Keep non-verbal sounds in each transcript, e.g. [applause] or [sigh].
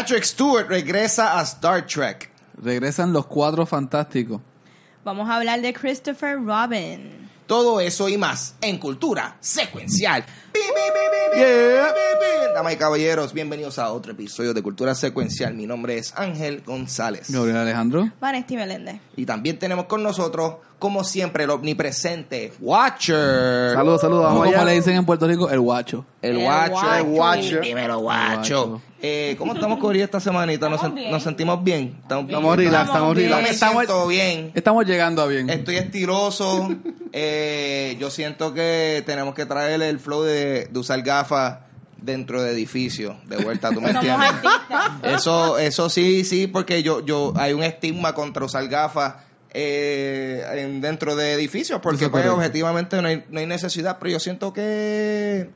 Patrick Stewart regresa a Star Trek. Regresan los cuatro fantásticos. Vamos a hablar de Christopher Robin. Todo eso y más en Cultura Secuencial. Damas y caballeros, bienvenidos a otro episodio de Cultura Secuencial. Mi nombre es Ángel González. Gabriel Alejandro. Vanesti Meléndez. Y también tenemos con nosotros, como siempre, el omnipresente Watcher. Saludos, saludos. Como le dicen en Puerto Rico, el guacho. El. Watcher. El Watcher. Dímelo, Guacho. Eh, ¿Cómo estamos, Cori, esta semanita? ¿Nos, Estamos sen- bien. nos sentimos bien? Estamos bien. Estamos relax, estamos bien. Relax. Estamos- siento bien. Estamos llegando a bien. Estoy estiloso. Eh, yo siento que tenemos que traer el flow de, de usar gafas dentro de edificios. De vuelta, ¿tú me Somos entiendes? artistas. Eso, eso sí, sí, porque yo, yo, hay un estigma contra usar gafas eh, en- dentro de edificios, porque Eso es pues, correcto. objetivamente no hay, no hay necesidad, pero yo siento que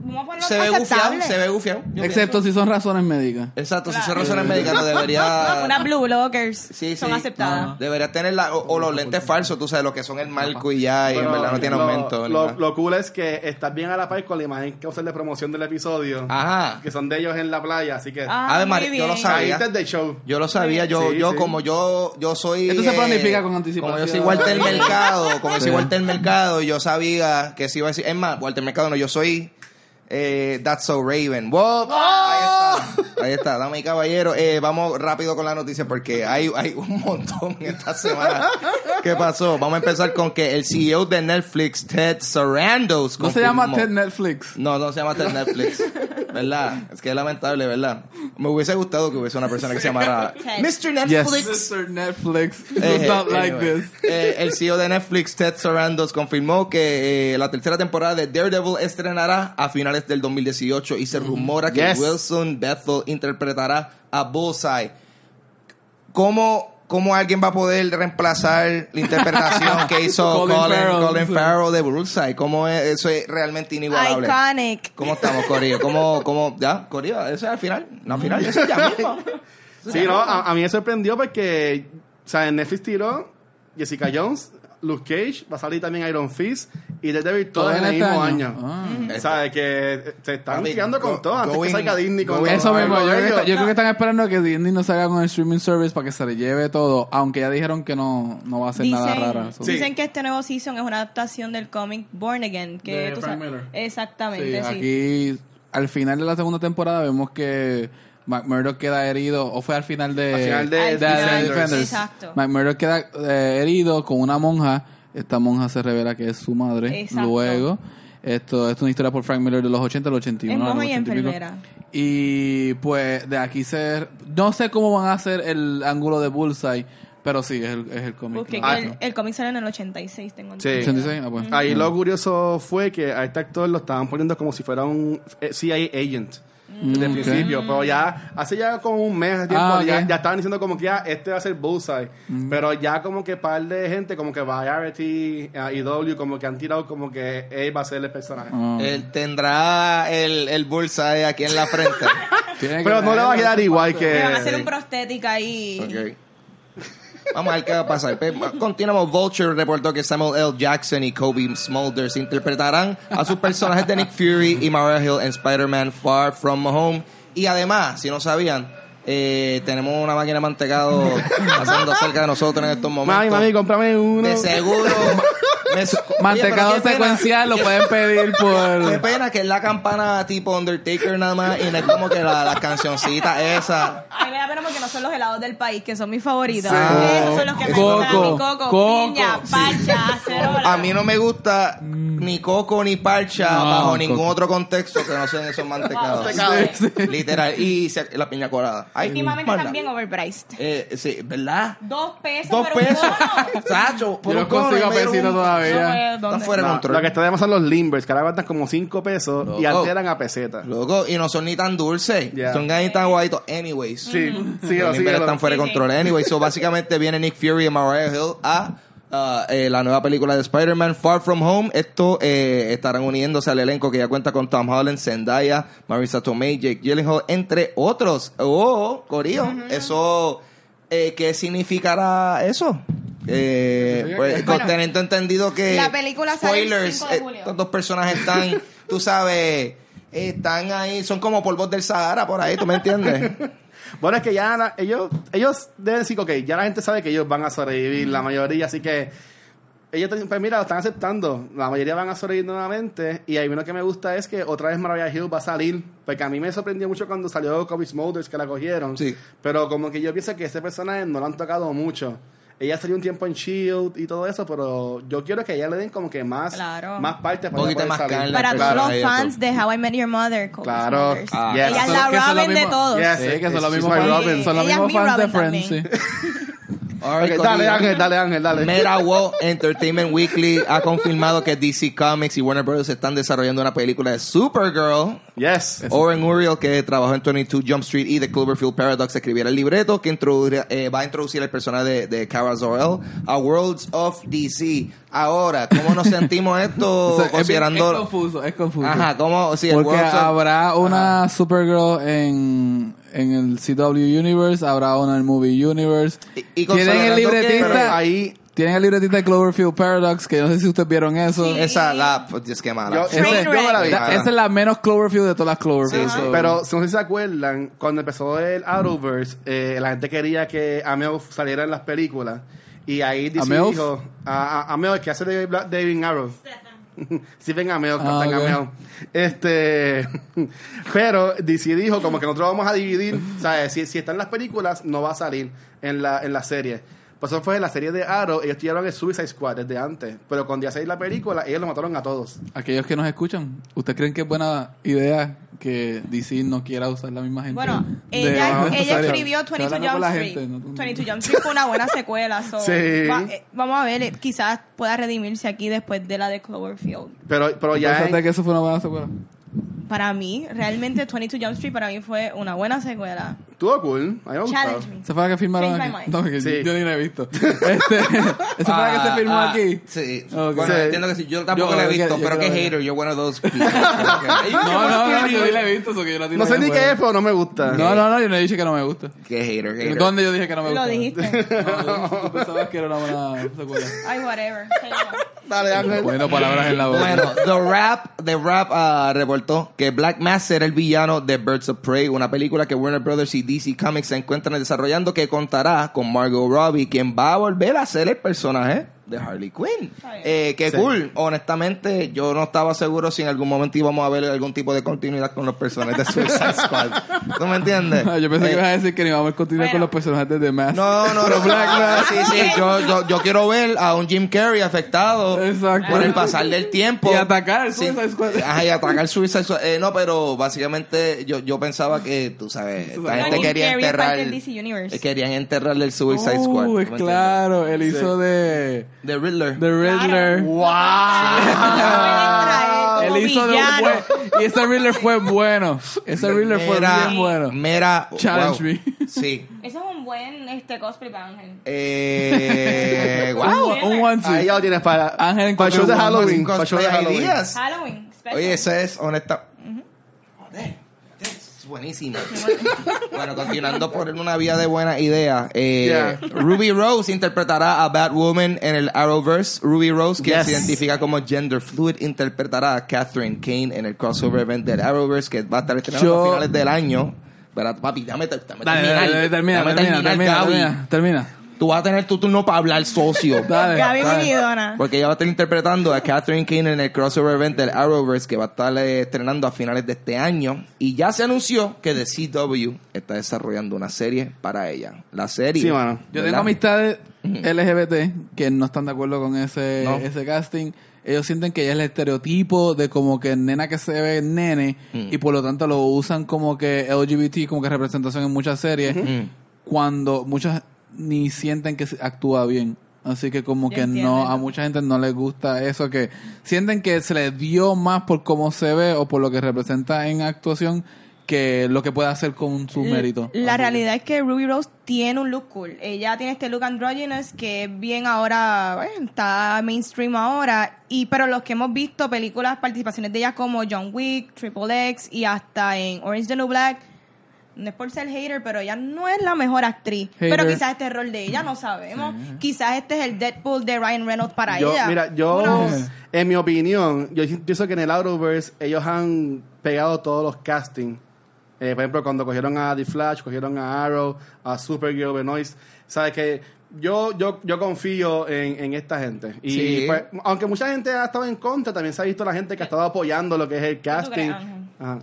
Vamos a ponerlo se ve gufiado, se ve gufiado. yo Excepto si son razones médicas. Exacto, si son razones médicas no debería... Unas blue blockers Sí, son sí. aceptadas. Debería tener la, o, o los lentes falsos, tú sabes, lo que son el marco y ya, y en verdad no tiene lo, aumento. Lo, cool es que estás bien a la par con la imagen que usar de promoción del episodio. Ajá. Que son de ellos en la playa, así que. Ah, María, yo lo sabía. Show. Yo lo sabía, yo, Sí, yo sí. como yo, yo soy. Esto se planifica con anticipación. Como yo soy Walter Mercado, como yo soy. Walter Mercado, yo sabía que se iba a decir. Es más, Walter Mercado no, yo soy. Eh, That's So Raven. Wow. Ahí está. Ahí está, dame y caballero. Eh, vamos rápido con la noticia porque hay, hay un montón esta semana. ¿Qué pasó? Vamos a empezar con que el CEO de Netflix, Ted Sarandos. No se llama Ted Netflix. no, no se llama Ted Netflix. ¿Verdad? Es que es lamentable, ¿verdad? Me hubiese gustado que hubiese una persona que se llamara. [laughs] Mr. Yes. Netflix. Mr. Netflix Eh, not like anyway. this. Eh, el CEO de Netflix, Ted Sarandos, confirmó que eh, la tercera temporada de Daredevil estrenará a finales del 2018 y se rumora que Yes. Wilson Bethel interpretará a Bullseye. ¿Cómo, cómo alguien va a poder reemplazar la interpretación [laughs] que hizo Colin Colin, Farrell, Colin. Farrell de Bullseye? ¿Cómo es? Eso es realmente inigualable. Iconic. ¿Cómo estamos, Corillo? ¿Cómo, cómo, ya, Corillo? Eso es al final. No, al final, eso es ya mismo. Sí, no, a, a mí me sorprendió porque, o sea, en Netflix tiró Jessica Jones, Luke Cage, va a salir también Iron Fist y Daredevil todo en el este mismo año. Ah. O sea, que se están tirando con go- todo antes going- que salga Disney con Eso mismo, yo, creo que, ellos. está- yo creo que están esperando que Disney no salga con el streaming service para que se le lleve todo, aunque ya dijeron que no, no va a ser nada Dicen, Sí. dicen que este nuevo season es una adaptación del cómic Born Again. Que De tú Frank sabes- Miller. Exactamente, Sí, sí. aquí al final de la segunda temporada vemos que McMurdo queda herido, o fue al final de, Al final de Al de final, Defenders. exacto. McMurdo queda eh, herido con una monja. Esta monja se revela que es su madre. Exacto. Luego, esto, esto es una historia por Frank Miller de los 80 al 81. Es monja y 80 pico. enfermera. Y pues de aquí se... No sé cómo van a hacer el ángulo de Bullseye, pero sí, es el, es el cómic. Busqué Ah, el, el cómic salió en el 86, tengo Sí. entendido. 86, ah, pues. Ahí lo curioso fue que a este actor lo estaban poniendo como si fuera un eh, CIA agent. Desde el Mm, ok. principio, pero ya hace ya como un mes de tiempo Ah, ya, estaban diciendo como que ya este va a ser Bullseye, pero ya como que par de gente como que Variety eh, y W como que han tirado como que él va a ser el personaje. Ah. Él tendrá el, el bullseye aquí en la frente. [laughs] Pero no le va a quedar igual que Le van a hacer un prostética ahí. Ok. Vamos a ver qué va a pasar. Pe- Continuamos. Vulture reportó que Samuel L. Jackson y Kobe Smulders interpretarán a sus personajes de Nick Fury y Mariah Hill en Spider-Man Far From Home. Y además, si no sabían, eh, tenemos una máquina de mantecado pasando cerca de nosotros en estos momentos. Mami, mami, cómprame uno. de seguro. [laughs] Mantecado qué secuencial lo qué- pueden pedir [laughs] Qué por... pena que es la campana tipo Undertaker nada más y no es como que la, la cancioncita esa. A mí me da pena porque no son los helados del país, que son mis favoritos. Sí. Esos son los que me gustan a mí. Coco, coco. piña, parcha, acerola. A mí no me gusta ni coco ni parcha No, bajo coco. ningún otro contexto que no sean esos mantecados. Sí, Literal. Y se- la piña colada. Ay, Últimamente mala. están bien overpriced. Eh, sí, ¿verdad? Dos pesos Dos un pesos. Sacho, por Yo un los consigo cono a pesito un- lo que está de más son los limbers, que ahora cuestan como 5 pesos y antes eran a pesetas. Loco, y no son ni tan dulces. Yeah. Son ni tan guaitos. Anyways. Sí, sí, Los sí. Limber están fuera de control. Anyway, so básicamente viene Nick Fury y Mariah Hill a uh, eh, la nueva película de Spider-Man Far From Home. Esto eh, estarán uniéndose al elenco que ya cuenta con Tom Holland, Zendaya, Marisa Tomei, Jake Gyllenhaal, entre otros. Oh, Corillo. Eso, eh, ¿qué significará eso? Eh, pues, Bueno, teniendo entendido que la película sale el spoilers, 5 de eh, julio. estos dos personajes están, tú sabes, están ahí, son como polvos del Sahara por ahí, ¿tú me entiendes? [laughs] Bueno, es que ya la- ellos, ellos deben decir, ok, ya la gente sabe que ellos van a sobrevivir, la mayoría, así que ellos, pues mira, lo están aceptando. La mayoría van a sobrevivir nuevamente. Y a mí lo que me gusta es que otra vez Mariah Hill va a salir. Porque a mí me sorprendió mucho cuando salió Kobe Smulders que la cogieron. Sí. Pero como que yo pienso que ese personaje no lo han tocado mucho. Ella salió un tiempo en Shield y todo eso, pero yo quiero que a ella le den como que más, Claro. más partes Un poquito ella más poder salir. Para todos los fans de How I Met Your Mother, Kobe Claro. Ah. Ella Yes. es Son- la Robin de todos. Yes. Sí, que son los mismos fans, Robin. son los Ella es mismos mi fans de Friends, sí. [laughs] All right, Ok, dale. Ángel, dale Ángel, dale. Mera World Entertainment Weekly ha confirmado que DC Comics y Warner Bros. están desarrollando una película de Supergirl. Yes. Oren Uriel, que trabajó en 22 Jump Street y The Cloverfield Paradox, escribiera el libreto que eh, va a introducir el personaje de, de Kara Zor-El a Worlds of DC. Ahora, ¿cómo nos sentimos esto [laughs] O sea, considerando... es confuso, es confuso. Ajá, ¿cómo? Sí, el Porque Worlds of- habrá una Supergirl en, en el CW Universe, habrá una en el Movie Universe. Y- y Tienen el que- libretista, ahí, tienen el libretista de Cloverfield Paradox, que no sé si ustedes vieron eso. Sí. Esa, la... Pues, Dios, qué mala. yo, Ese- yo- yo me la vi. Esa esa es la menos Cloverfield de todas las Cloverfield. Sí, sí. so- Pero no sé si se acuerdan, cuando empezó el Arrowverse, eh, la gente quería que Ameo saliera en las películas. Y ahí ¿Ameo? dijo, a, a- Ameo, el que hace de David Arrow. Stephen [laughs] Ameo, Ah, Captain ok. Ameo. Este, [laughs] pero DC dijo como que nosotros vamos a dividir, ¿sabes? Si, si está en las películas, no va a salir en la, en la serie. Pues eso fue en la serie de Arrow, ellos tiraron el Suicide Squad desde antes. Pero cuando ya salió la película, ellos lo mataron a todos. Aquellos que nos escuchan, ¿ustedes creen que es buena idea que DC no quiera usar la misma gente? Bueno, de- ella, escribió Estoy 22 hablando con Jump Street. gente, no- 22 Jump Street fue una buena secuela. so, [laughs] Sí. va- eh, vamos a ver, eh, quizás pueda redimirse aquí después de la de Cloverfield. Pero, pero ya... ¿Pensaste en- que eso fue una buena secuela? Para mí, realmente 22 Jump Street para mí fue una buena secuela. Estuvo cool. A mí me gustó. Challenge me. ¿Se fue la que firmaron Change aquí? mind. No, que Sí. yo, yo ni la he visto. Este, [laughs] ¿Esa fue la que se Ah, firmó ah, aquí? Sí. Ok. Bueno, Sí. entiendo que sí. Yo tampoco Yo- la he yo- visto, yo pero creo que que- hater. You're one of those people. [laughs] No, no, no, yo ni la he visto. eso que yo la tiro No sé ni qué es, pero no me gusta. No, no, no, yo no he dicho que no me gusta. Qué hater, hater. ¿Dónde yo dije que no me gusta? Lo dijiste. No, tú pensabas que era una buena secuela. Ay, whatever. Dale, Ángel. Poniendo palabras en la boca. Bueno, The Rap, The Rap ah, reportó que Black Mass será el villano de Birds of Prey, una película que Warner Brothers y DC Comics se encuentran desarrollando que contará con Margot Robbie, quien va a volver a ser el personaje de Harley Quinn. Eh, qué Sí. cool. Honestamente, yo no estaba seguro si en algún momento íbamos a ver algún tipo de continuidad con los personajes de Suicide [laughs] Squad. ¿Tú me entiendes? yo pensé Eh, que ibas a decir que ni vamos a continuar con Bueno. los personajes de The Mask. no, no, no, [laughs] Black Mass. Sí, sí, [laughs] yo, yo, yo quiero ver a un Jim Carrey afectado Exacto. por el pasar del tiempo. Y atacar Sí. Suicide Squad. Ajá, y atacar Suicide Squad. Eh, no, pero básicamente yo, yo pensaba que, tú sabes, esta sabes. gente Jim quería Carrey enterrar... DC Universe. eh, Querían enterrarle el Suicide Oh, Squad. ¿tú es me claro, él Sí. hizo de? The Riddler. The Riddler. ¡Wow! Él hizo de un buen, y ese Riddler fue bueno. Ese Riddler fue bien bueno. Mira, Challenge wow. me. [laughs] Sí. Ese es un buen este, cosplay para Ángel. Eh, [laughs] wow. Un, un onesie. Ahí ya lo tienes para, Ángel para el show de Halloween. Para show de Halloween. Halloween. special. Oye, ese es honesta. Es buenísimo. [laughs] bueno, continuando por una vía de buena idea. eh, Yeah. Ruby Rose interpretará a Batwoman en el Arrowverse. Ruby Rose, que Yes. se identifica como gender fluid, interpretará a Catherine Kane en el crossover event del Arrowverse que va a estar estrenando Yo- a finales del año. Pero, papi, dame, dame Dale, terminar. dale, dale, termina, Dame termina, terminar, termina, Gaby. termina, termina. Tú vas a tener tu turno para hablar, socio. [laughs] Gaby. Porque ella va a estar interpretando a Catherine Kane en el crossover event del Arrowverse que va a estar eh, estrenando a finales de este año. Y ya se anunció que The CW está desarrollando una serie para ella. La serie. Sí, mano. Yo ¿verdad? tengo amistades LGBT que no están de acuerdo con ese, No. ese casting. Ellos sienten que ella es el estereotipo de como que nena que se ve nene Mm. y por lo tanto lo usan como que LGBT, como que representación en muchas series, Mm. cuando muchas ni sienten que se- actúa bien. Así que como Yo que entiendo no, a mucha gente no les gusta eso, que sienten que se les dio más por cómo se ve o por lo que representa en actuación que lo que puede hacer con su mérito. La Así que- realidad es que Ruby Rose tiene un look cool. Ella tiene este look androgynous que es bien ahora, bueno, está mainstream ahora. Y pero los que hemos visto películas, participaciones de ella como John Wick, Triple X y hasta en Orange the New Black, no es por ser hater, pero ella no es la mejor actriz. Hater. Pero quizás este rol de ella no sabemos. Quizás este es el Deadpool de Ryan Reynolds para Yo, ella. mira, yo, en mi opinión, yo pienso que en el Arrowverse ellos han pegado todos los castings Eh, por ejemplo, cuando cogieron a The Flash, cogieron a Arrow, a Supergirl, Benoist. Sabes que yo, yo, yo confío en, en esta gente. Y Sí. pues, aunque mucha gente ha estado en contra, también se ha visto la gente que ha estado apoyando lo que es el casting. Ajá.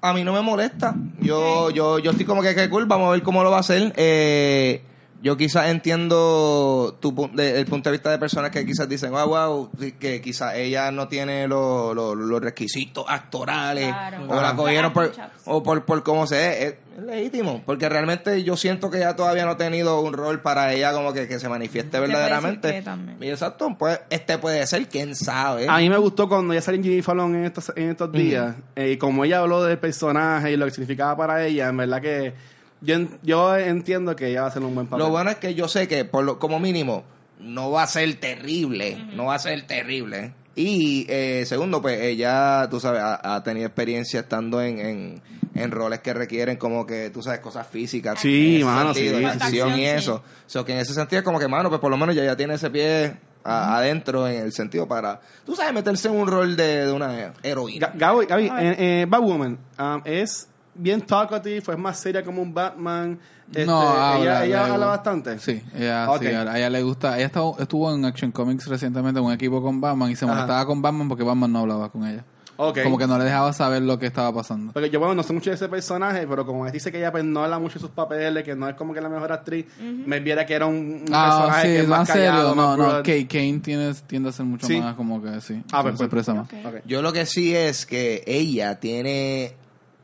A mí no me molesta. Yo, yo, yo estoy como que, que cool, vamos a ver cómo lo va a hacer. Eh, yo quizás entiendo tu, pu- de- el punto de vista de personas que quizás dicen, wow, wow, que quizás ella no tiene lo- lo- los requisitos actorales Claro. o la Ajá. cogieron por, o por, por cómo se ve. Es, es legítimo, porque realmente yo siento que ella todavía no ha tenido un rol para ella como que, que se manifieste verdaderamente. Y exacto, pues este puede ser, quién sabe. A mí me gustó cuando ella salió en Jimmy Fallon en estos, en estos días, eh, y como ella habló del personaje y lo que significaba para ella, en verdad que yo, en- yo entiendo que ella va a hacer un buen papel. Lo bueno es que yo sé que, por lo, como mínimo, no va a ser terrible. No va a ser terrible. Y eh, segundo, pues ella, tú sabes, ha, ha tenido experiencia estando en, en, en roles que requieren como que, tú sabes, cosas físicas. Sí, mano, sentido, sí, acción y eso. So que en ese sentido es como que, mano, pues por lo menos ya, ya tiene ese pie a- adentro en el sentido para, tú sabes, meterse en un rol de, de una heroína. Ga- Gaby, Gaby, eh, eh, Batwoman um, es bien talkative, es más seria como un Batman. Este, no, habla, ella, habla bastante. Sí, ella, sí, a ella le gusta. Ella estuvo, estuvo en Action Comics recientemente en un equipo con Batman y se Ajá. molestaba con Batman porque Batman no hablaba con ella. Ok. Como que no le dejaba saber lo que estaba pasando. Porque yo, bueno, no sé mucho de ese personaje, pero como dice que ella pues, no habla mucho de sus papeles, que no es como que la mejor actriz, me viera que era un, un Ah, personaje sí, que es más serio. callado, No, más no. Kate Kane tiene, tiende a ser mucho Sí. más como que sí. Ah, se pues, pues. expresa más. Yo lo que sí es que ella tiene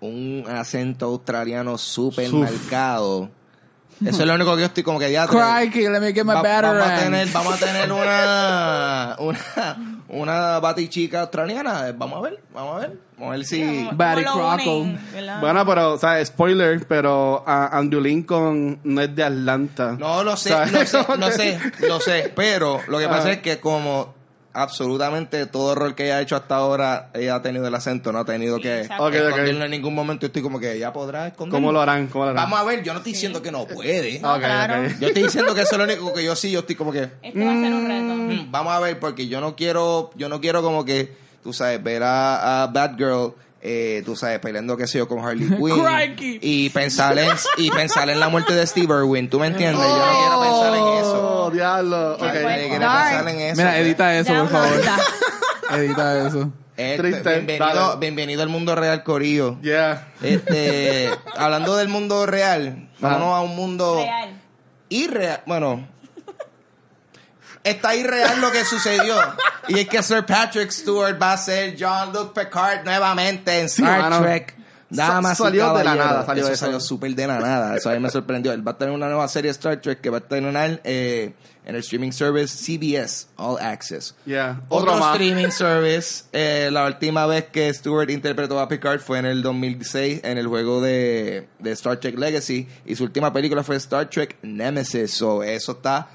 un acento australiano súper marcado. Eso es lo único que yo estoy como que ya... Crikey, let me get my Va- vamos a tener, vamos a tener una, una, una batichica australiana. Vamos a ver, vamos a ver. Vamos a ver si... ¿Cómo Barry lo Crockle. Bueno, pero, o sea, spoiler, pero ah, Andrew Lincoln no es de Atlanta. No, lo sé, ¿Sabes? lo sé, [laughs] lo sé, lo sé. Pero lo que pasa Ah. es que como absolutamente todo rol que ella ha hecho hasta ahora, ella ha tenido el acento, no ha tenido que exacto. Ok, ok. esconderlo en ningún momento. Estoy como que ella podrá esconderlo. ¿Cómo lo harán? ¿Cómo lo harán? Vamos a ver, yo no estoy diciendo que no puede. No, Ok, claro. ok. Yo estoy diciendo que eso es lo único que yo sí, yo estoy como que... Este va a ser un reto. Mm, vamos a ver porque yo no quiero yo no quiero como que tú sabes ver a, a Batgirl eh, tú sabes peleando qué sé yo con Harley [laughs] Quinn y pensar en y pensar en la muerte de Steve Irwin tú me entiendes yo no quiero pensar en eso Oh, diablo. Qué Ok. bueno. Nadie quiere pensar en eso Mira, edita eso, por favor. [laughs] edita eso. Este, Triste, bienvenido, dale. bienvenido al mundo real Corillo Yeah. este [laughs] hablando del mundo real vámonos a un mundo Real. irreal. Bueno, está irreal lo que sucedió. Y es que Sir Patrick Stewart va a ser John-Luc Picard nuevamente en Sí, Star mano. Trek. Sa- y salió de la nada, salió eso salió súper de la nada. Eso a mí me sorprendió. Él va a tener una nueva serie de Star Trek que va a tener eh, en el streaming service CBS All Access. Yeah. Otro, Otro más. streaming service. eh, la última vez que Stewart interpretó a Picard fue en el 2006 en el juego de, de Star Trek Legacy. Y su última película fue Star Trek Nemesis. So, eso está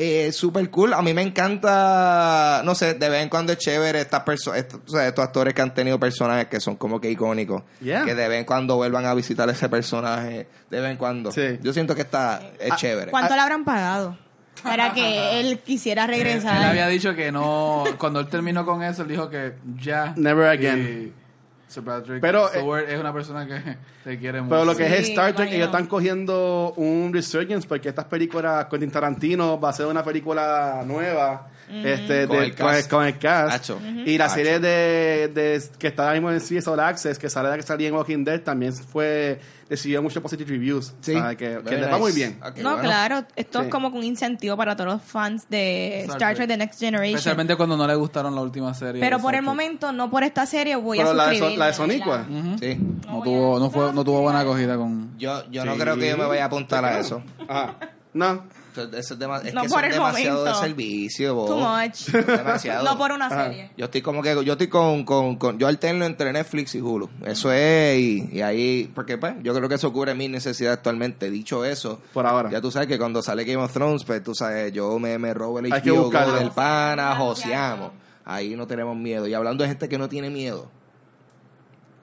eh, súper cool. A mí me encanta, no sé, de vez en cuando es chévere estas perso- estos, o sea, estos actores que han tenido personajes que son como que icónicos. Yeah. Que de vez en cuando vuelvan a visitar ese personaje. De vez en cuando. Sí. Yo siento que está, es Ah, chévere. ¿Cuánto le habrán pagado? Para que [laughs] él quisiera Él regresar. había dicho que no. Cuando él terminó con eso, él dijo que ya. Never again. Y Sir Patrick Pero, Stewart es una persona que [laughs] te quiere mucho. Pero lo que es Star Trek, ellos están cogiendo un resurgence porque estas películas, Quentin Tarantino va a hacer una película nueva este, Con de- el con, el, cast. con el cast. Y la Hacho. serie de, de- que está ahora mismo en All Access, que sale de que salía en Walking Dead, también fue recibió muchos positive reviews. Sí. O sea, que, que Very les va muy bien. Qué no, bueno. claro, esto Sí. es como que un incentivo para todos los fans de Star Star Trek. The Next Generation. Especialmente cuando no le gustaron la última serie. Pero por el momento, no por esta serie, voy Pero a la de, suscribir. So- la de Sonicua. Ujú. Sí. No tuvo, no fue, no tuvo buena acogida con. Yo, yo no Sí. creo que yo me vaya a apuntar a eso. Ajá. No. Eso es, dema- es No que por son el demasiado momento. de servicio, bo. Too much. Demasiado. no por una Ajá. serie. Yo estoy como que, yo estoy con, con, con- yo alterno entre Netflix y Hulu. Eso es, y, y ahí, porque pues, yo creo que eso cubre mis necesidades actualmente. Dicho eso, Por ahora. ya tú sabes que cuando sale Game of Thrones, pues tú sabes, yo me, me robo el Hay que HBO del pana, joseamos. Ahí no tenemos miedo. Y hablando de gente que no tiene miedo,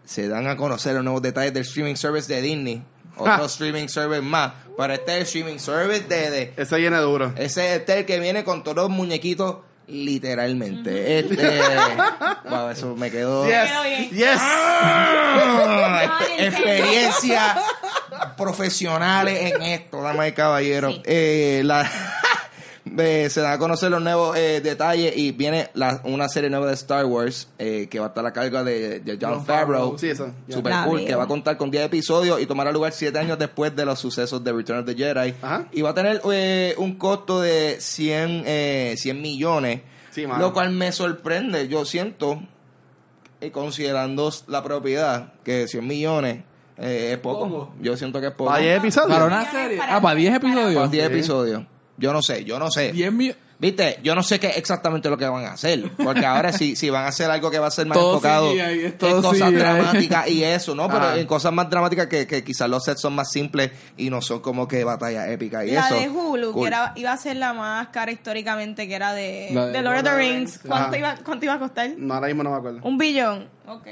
se dan a conocer los nuevos detalles del streaming service de Disney. Otro streaming service más. Pero este es el streaming service de, de Ese viene duro. ese es el que viene con todos los muñequitos Literalmente. Este, [laughs] wow, eso me quedó. Yes. Yes. ¡Ah! [laughs] Ay, Exper- ¿en serio? Experiencias profesionales en esto, damas y caballeros. Sí. Eh, la, eh, se dan a conocer los nuevos eh, detalles y viene la- una serie nueva de Star Wars eh, que va a estar a cargo de, de John Jon Favreau. Sí, eso, ya. Super La cool, veo. que va a contar con 10 episodios y tomará lugar 7 años después de los sucesos de Return of the Jedi. Ajá. Y va a tener eh, un costo de 100, eh, 100 millones, Sí, mano. lo cual me sorprende. Yo siento, y considerando la propiedad, que 100 millones eh, es poco. Poco. Yo siento que es poco. ¿Para 10 episodios? Para una serie. Ah, para 10 episodios. Con 10 Sí. episodios. Yo no sé, yo no sé. 10 millones. Viste, yo no sé qué exactamente lo que van a hacer, porque ahora si, si van a hacer algo que va a ser más Todo enfocado es en cosas dramáticas y eso, ¿no? Pero Ah. en cosas más dramáticas que, que quizás los sets son más simples y no son como que batallas épicas y La eso. de Hulu, Cool. que era, iba a ser la más cara históricamente, que era de, La de de Lord of the Lord of the Rings. Rings, ¿Cuánto, iba, ¿Cuánto iba a costar? No, ahora mismo no me acuerdo. Un billón. Ok.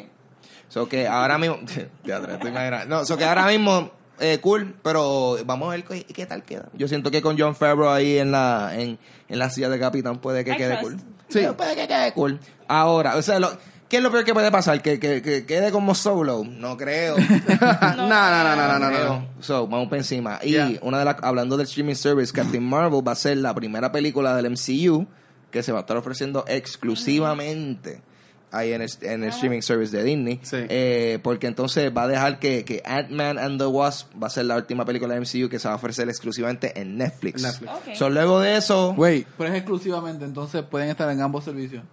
So que ahora mismo, [laughs] te estoy imaginando. No, so que ahora mismo, eh, cool, pero vamos a ver qué, qué tal queda. Yo siento que con John Favreau ahí en la, en, en la silla de capitán puede que I quede trust. cool. Sí. Pero puede que quede cool. Ahora, o sea, lo, ¿qué es lo peor que puede pasar? ¿Que, que, que quede como solo? No creo. [laughs] no, no, no, no, no, no, no. So, vamos para encima. Y Yeah. una de las, hablando del streaming service, Captain Marvel va a ser la primera película del MCU que se va a estar ofreciendo exclusivamente ahí en el, en el streaming service de Disney. Sí. Eh, porque entonces va a dejar que, que Ant-Man and the Wasp va a ser la última película del MCU que se va a ofrecer exclusivamente en Netflix. Netflix. Ok. So, luego de eso... Wait, pero es exclusivamente, entonces pueden estar en ambos servicios.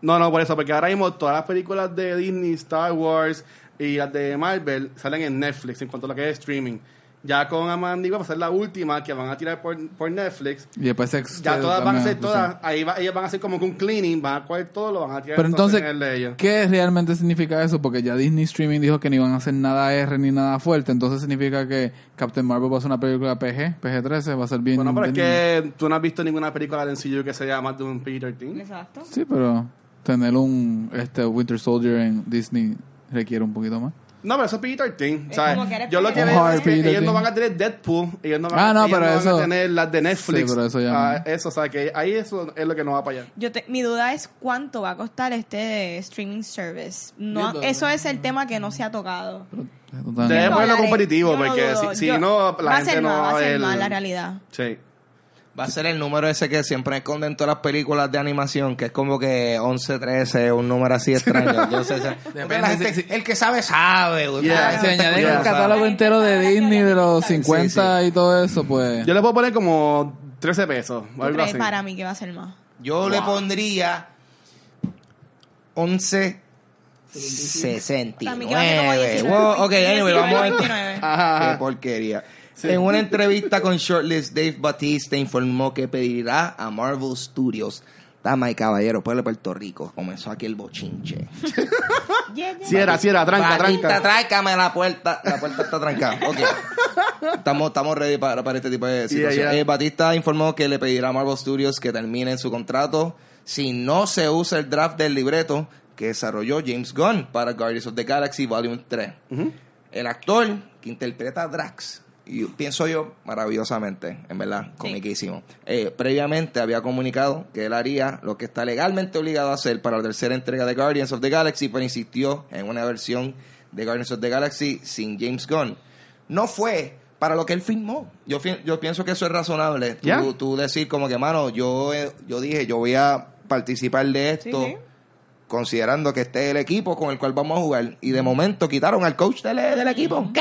No, no, por eso, porque ahora mismo todas las películas de Disney, Star Wars y las de Marvel salen en Netflix en cuanto a lo que es streaming. Ya con Amanda va a ser la última que van a tirar por, por Netflix. Y después se Ya todas van a ser todas, ahí va, ellas van a hacer como que un cleaning, van a coger todo, lo van a tirar Pero entonces, en el de ellos. ¿qué realmente significa eso? Porque ya Disney Streaming dijo que no iban a hacer nada R ni nada fuerte. Entonces significa que Captain Marvel va a ser una película PG, PG-13, va a ser bien. Bueno, pero es que tú no has visto ninguna película de MCU que sea más de un P-13. Exacto. Sí, pero tener un este Winter Soldier en Disney requiere un poquito más. No, pero eso es P-13. Es ¿sabes? como que eres Yo lo que PG-13. veo es que Un hard ellos no PG-13. van a tener Deadpool, ellos no van, Ah, no, ellos pero van eso- a tener las de Netflix. Sí, pero eso ya Ah, no. eso, o sea, que ahí eso es lo que no va para allá. Yo te- mi duda es cuánto va a costar este streaming service. No, eso es el tema que no se ha tocado. Totalmente. Debe ponerlo competitivo, porque si, si Yo- no, la va a gente ser no más, va a ser ver- más la realidad. Sí. Va a ser el número ese que siempre esconden todas las películas de animación, que es como que 11, 13, un número así extraño. [laughs] Yo sé, la gente- si- el que sabe, sabe. güey. Yeah. Gente añaden escucha, el sabe. catálogo entero de Disney de los 50 y todo eso, pues. Yo le puedo poner como 13 pesos, o ¿Tú algo así. para mí que va a ser más? Yo le pondría 11 Para mí que va a ser como 69. 19. Wow, ok, anyway, vamos a 19. Ajá, Qué ajá. En una entrevista con Shortlist, Dave Batista informó que pedirá a Marvel Studios, dama y caballero, pueblo de Puerto Rico, comenzó aquí el bochinche. [laughs] Si era, tranca, tranca. trácame la puerta, la puerta está trancada. Ok. Estamos, estamos ready para, para este tipo de situación. Yeah, yeah. Eh, Batista informó que le pedirá a Marvel Studios que terminen su contrato si no se usa el draft del libreto que desarrolló James Gunn para Guardians of the Galaxy Volume 3. Ujú. El actor que interpreta a Drax, y pienso yo, maravillosamente, en verdad, comiquísimo. Eh, previamente había comunicado que él haría lo que está legalmente obligado a hacer para la tercera entrega de Guardians of the Galaxy, pero insistió en una versión de Guardians of the Galaxy sin James Gunn. No fue para lo que él firmó. Yo, yo pienso que eso es razonable. Tú, Ya. tú decir como que, mano, yo, eh, yo dije, yo voy a participar de esto. Sí, sí. Considerando que este es el equipo con el cual vamos a jugar. Y de momento quitaron al coach del, del equipo. ¿Qué?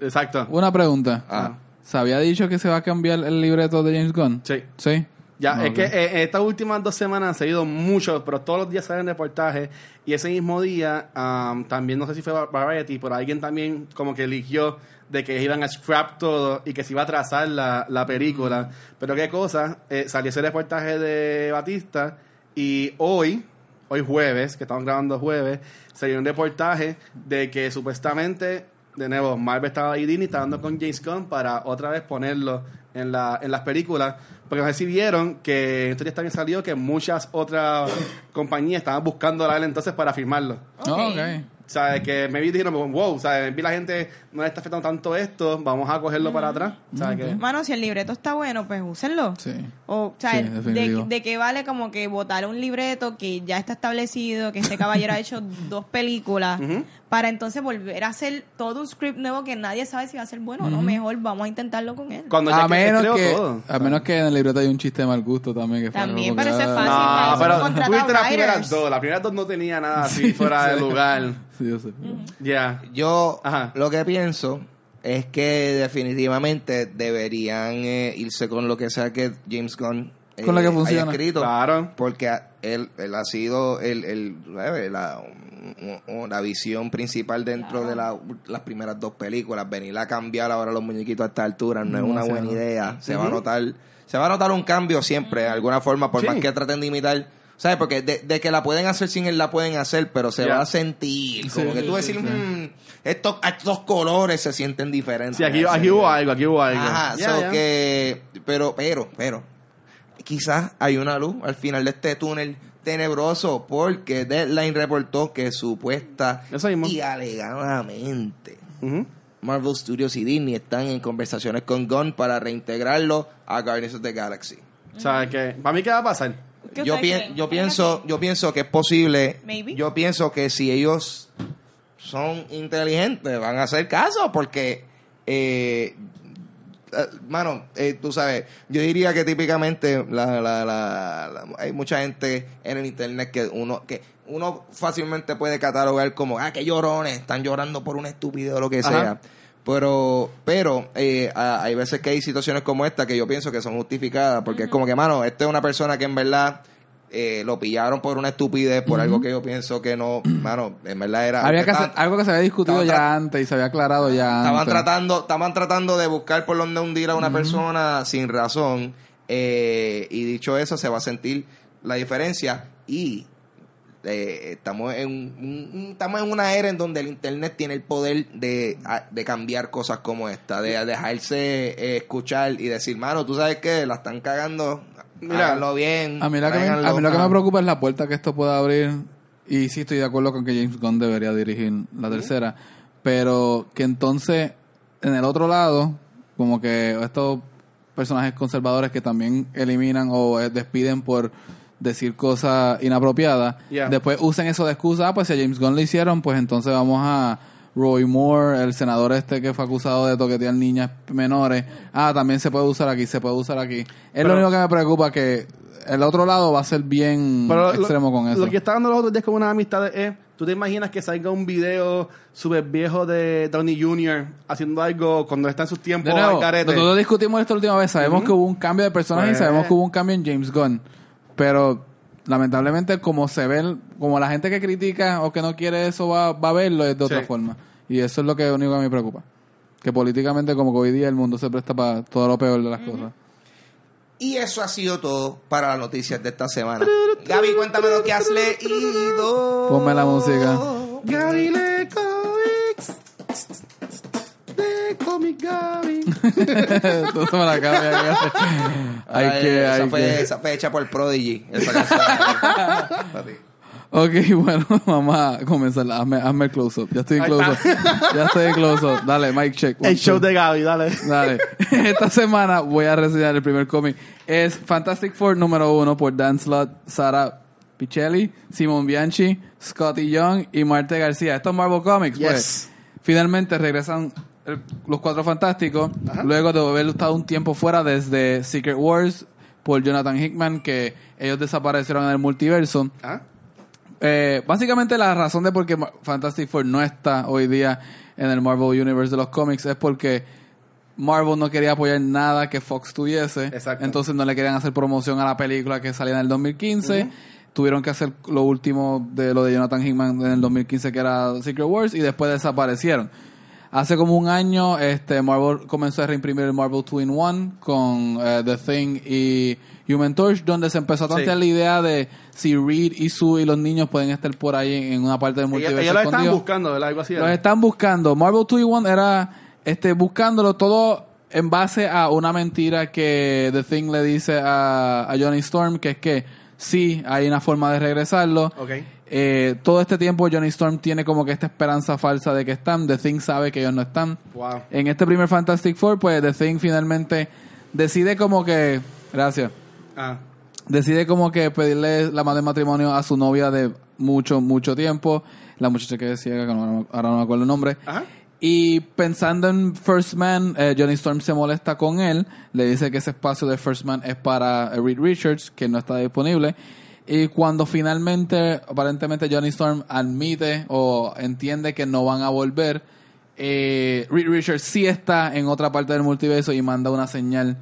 Exacto. Una pregunta. Ah. ¿Se había dicho que se va a cambiar el libreto de James Gunn? Sí. Sí. Ya, es que eh, estas últimas dos semanas han seguido muchos, pero todos los días salen reportajes. Y ese mismo día, am, también no sé si fue Variety, pero alguien también como que eligió de que iban a scrap todo y que se iba a trazar la, la película. Pero qué cosa, eh, salió ese reportaje de Batista y hoy, hoy jueves, que estamos grabando jueves, salió un reportaje de que supuestamente, de nuevo, Marvel estaba ahí Disney, estaba dando con James Gunn para otra vez ponerlo en, la, en las películas. Porque no sé si vieron que en estos días también salió que muchas otras compañías estaban buscando a él entonces para firmarlo. Oh, Ok. ok. ¿Sabes? Que maybe dijeron, wow, ¿sabes? Maybe la gente no le está afectando tanto esto, vamos a cogerlo para atrás. ¿Sabes? que Mano, si el libreto está bueno, pues úsenlo. Sí. O, o sea, Sí, de, de qué vale como que votar un libreto que ya está establecido, que este caballero ha hecho [laughs] dos películas, para entonces volver a hacer todo un script nuevo que nadie sabe si va a ser bueno o no. Mejor vamos a intentarlo con él. Cuando ya A menos creo que, todo. a menos que en el libreto hay un chiste de mal gusto también. Que También, eso es ah, fácil. No, para eso pero tuviste las primeras dos. Las primeras dos no tenía nada así fuera de lugar. [laughs] Sí, yo sé. Ya. Yo Ajá. lo que pienso es que definitivamente deberían eh, irse con lo que sea que James Gunn eh, Con lo que haya funciona. escrito. Claro. Porque él, él ha sido el, el, la, la visión principal dentro de la- las primeras dos películas. Venir a cambiar ahora los muñequitos a esta altura no es una buena idea. Se va a notar se va a notar un cambio siempre, de alguna forma, por Sí. más que traten de imitar. ¿Sabes? Porque de, de que la pueden hacer sin él, la pueden hacer, pero se va a sentir. Como Sí, que tú sí, decir, sí. "Mm, estos, estos colores se sienten diferentes. Sí, aquí, aquí hubo algo, aquí hubo algo. Ajá, so que, pero, pero, pero, quizás hay una luz al final de este túnel tenebroso porque Deadline reportó que supuesta y alegadamente. Marvel Studios y Disney están en conversaciones con Gunn para reintegrarlo a Guardians of the Galaxy. ¿Sabes qué? ¿Para mí qué va a pasar? ¿Qué Yo, pien- yo ¿Creen pienso, que yo pienso que es posible. Maybe. Yo pienso que si ellos son inteligentes, van a hacer caso, porque, eh, mano, eh, tú sabes, yo diría que típicamente la, la, la- la- hay mucha gente en el internet que uno, que uno fácilmente puede catalogar como, ah, que llorones, están llorando por una estupidez o lo que Ajá. sea. Pero, pero eh, a- hay veces que hay situaciones como esta que yo pienso que son justificadas, porque es como que, mano, esta es una persona que en verdad eh, lo pillaron por una estupidez, por algo que yo pienso que no, mano, en verdad era... Había que estaban- hacer algo que se había discutido ya antes y se había aclarado ya Estaban antes. tratando, estaban tratando de buscar por dónde hundir a una persona sin razón. eh, y dicho eso, se va a sentir la diferencia. Y eh, estamos en un- un- estamos en una era en donde el internet tiene el poder de, de cambiar cosas como esta, de dejarse eh, escuchar y decir, mano, tú sabes que la están cagando, Mira, háganlo bien. A mí, lo que me, tráiganlo". a mí lo que me Ajá. preocupa es la puerta que esto pueda abrir. Y sí estoy de acuerdo con que James Gunn debería dirigir la tercera. Pero que entonces, en el otro lado, como que estos personajes conservadores que también eliminan o eh, despiden por decir cosas inapropiadas, Yeah. después usen eso de excusa. Ah, pues si a James Gunn le hicieron, pues entonces vamos a Roy Moore, el senador este que fue acusado de toquetear niñas menores. Ah, también se puede usar aquí, se puede usar aquí. Es Pero- lo único que me preocupa que el otro lado va a ser bien Pero lo- extremo con eso. Lo que está dando los otros días como una amistad es, ¿tú te imaginas que salga un video súper viejo de Downey Jr. haciendo algo cuando está en sus tiempos de nuevo, al carete? nosotros discutimos esto la última vez. Sabemos que hubo un cambio de personaje y Pues- sabemos que hubo un cambio en James Gunn. Pero lamentablemente, como se ve, el- como la gente que critica o que no quiere eso va, va a verlo, es de otra Sí. forma. Y eso es lo que único que me preocupa. Que políticamente, como que hoy día el mundo se presta para todo lo peor de las cosas. Y eso ha sido todo para las noticias de esta semana. Gaby, cuéntame lo que has leído. Ponme la música. Gaby lee comics. De Comic Gaby. Tú se me la cambias. hay Ay, que, esa, hay fue, que. esa fue hecha por Prodigy. Esa canción. Ok, [laughs] bueno, vamos a comenzar. Hazme, hazme el close-up. Ya estoy en close-up. ya estoy en close-up. Dale, mic check. One, El show two. de Gaby, dale. Dale. [laughs] Esta semana voy a reseñar el primer cómic. Es Fantastic Four número uno por Dan Slott, Sara Pichelli, Simon Bianchi, Scotty Young y Marte García. Estos Marvel Comics, Yes. pues. Finalmente regresan el- los Cuatro Fantásticos, luego de haber estado un tiempo fuera desde Secret Wars por Jonathan Hickman, que ellos desaparecieron en el multiverso. Eh, básicamente la razón de por qué Fantastic Four no está hoy día en el Marvel Universe de los cómics es porque Marvel no quería apoyar nada que Fox tuviese. Exacto. Entonces no le querían hacer promoción a la película que salía en el 2015. Tuvieron que hacer lo último de lo de Jonathan Hickman en el 2015 que era Secret Wars y después desaparecieron. Hace como un año, este Marvel comenzó a reimprimir el Marvel 2 in 1 con eh, The Thing y Human Torch, donde se empezó a tantear Sí. la idea de si Reed y Sue y los niños pueden estar por ahí en, una parte del multiverso. ellos lo estaban escondido. buscando, ¿verdad? Algo así. Los están buscando. Marvel 2 in 1 era este, buscándolo todo en base a una mentira que The Thing le dice a, a Johnny Storm, que es que sí, hay una forma de regresarlo. Ok. Eh, todo este tiempo Johnny Storm tiene como que esta esperanza falsa de que están. The Thing sabe que ellos no están. Wow. En este primer Fantastic Four, pues The Thing finalmente decide como que... Gracias. Ah. Decide como que pedirle la mano de matrimonio a su novia de mucho, mucho tiempo. La muchacha que decía, que no- ahora no me acuerdo el nombre. Ajá. Y pensando en First Man, eh, Johnny Storm se molesta con él. Le dice que ese espacio de First Man es para Reed Richards, que no está disponible. Y cuando finalmente, aparentemente Johnny Storm admite o entiende que no van a volver, eh, Reed Richards sí está en otra parte del multiverso y manda una señal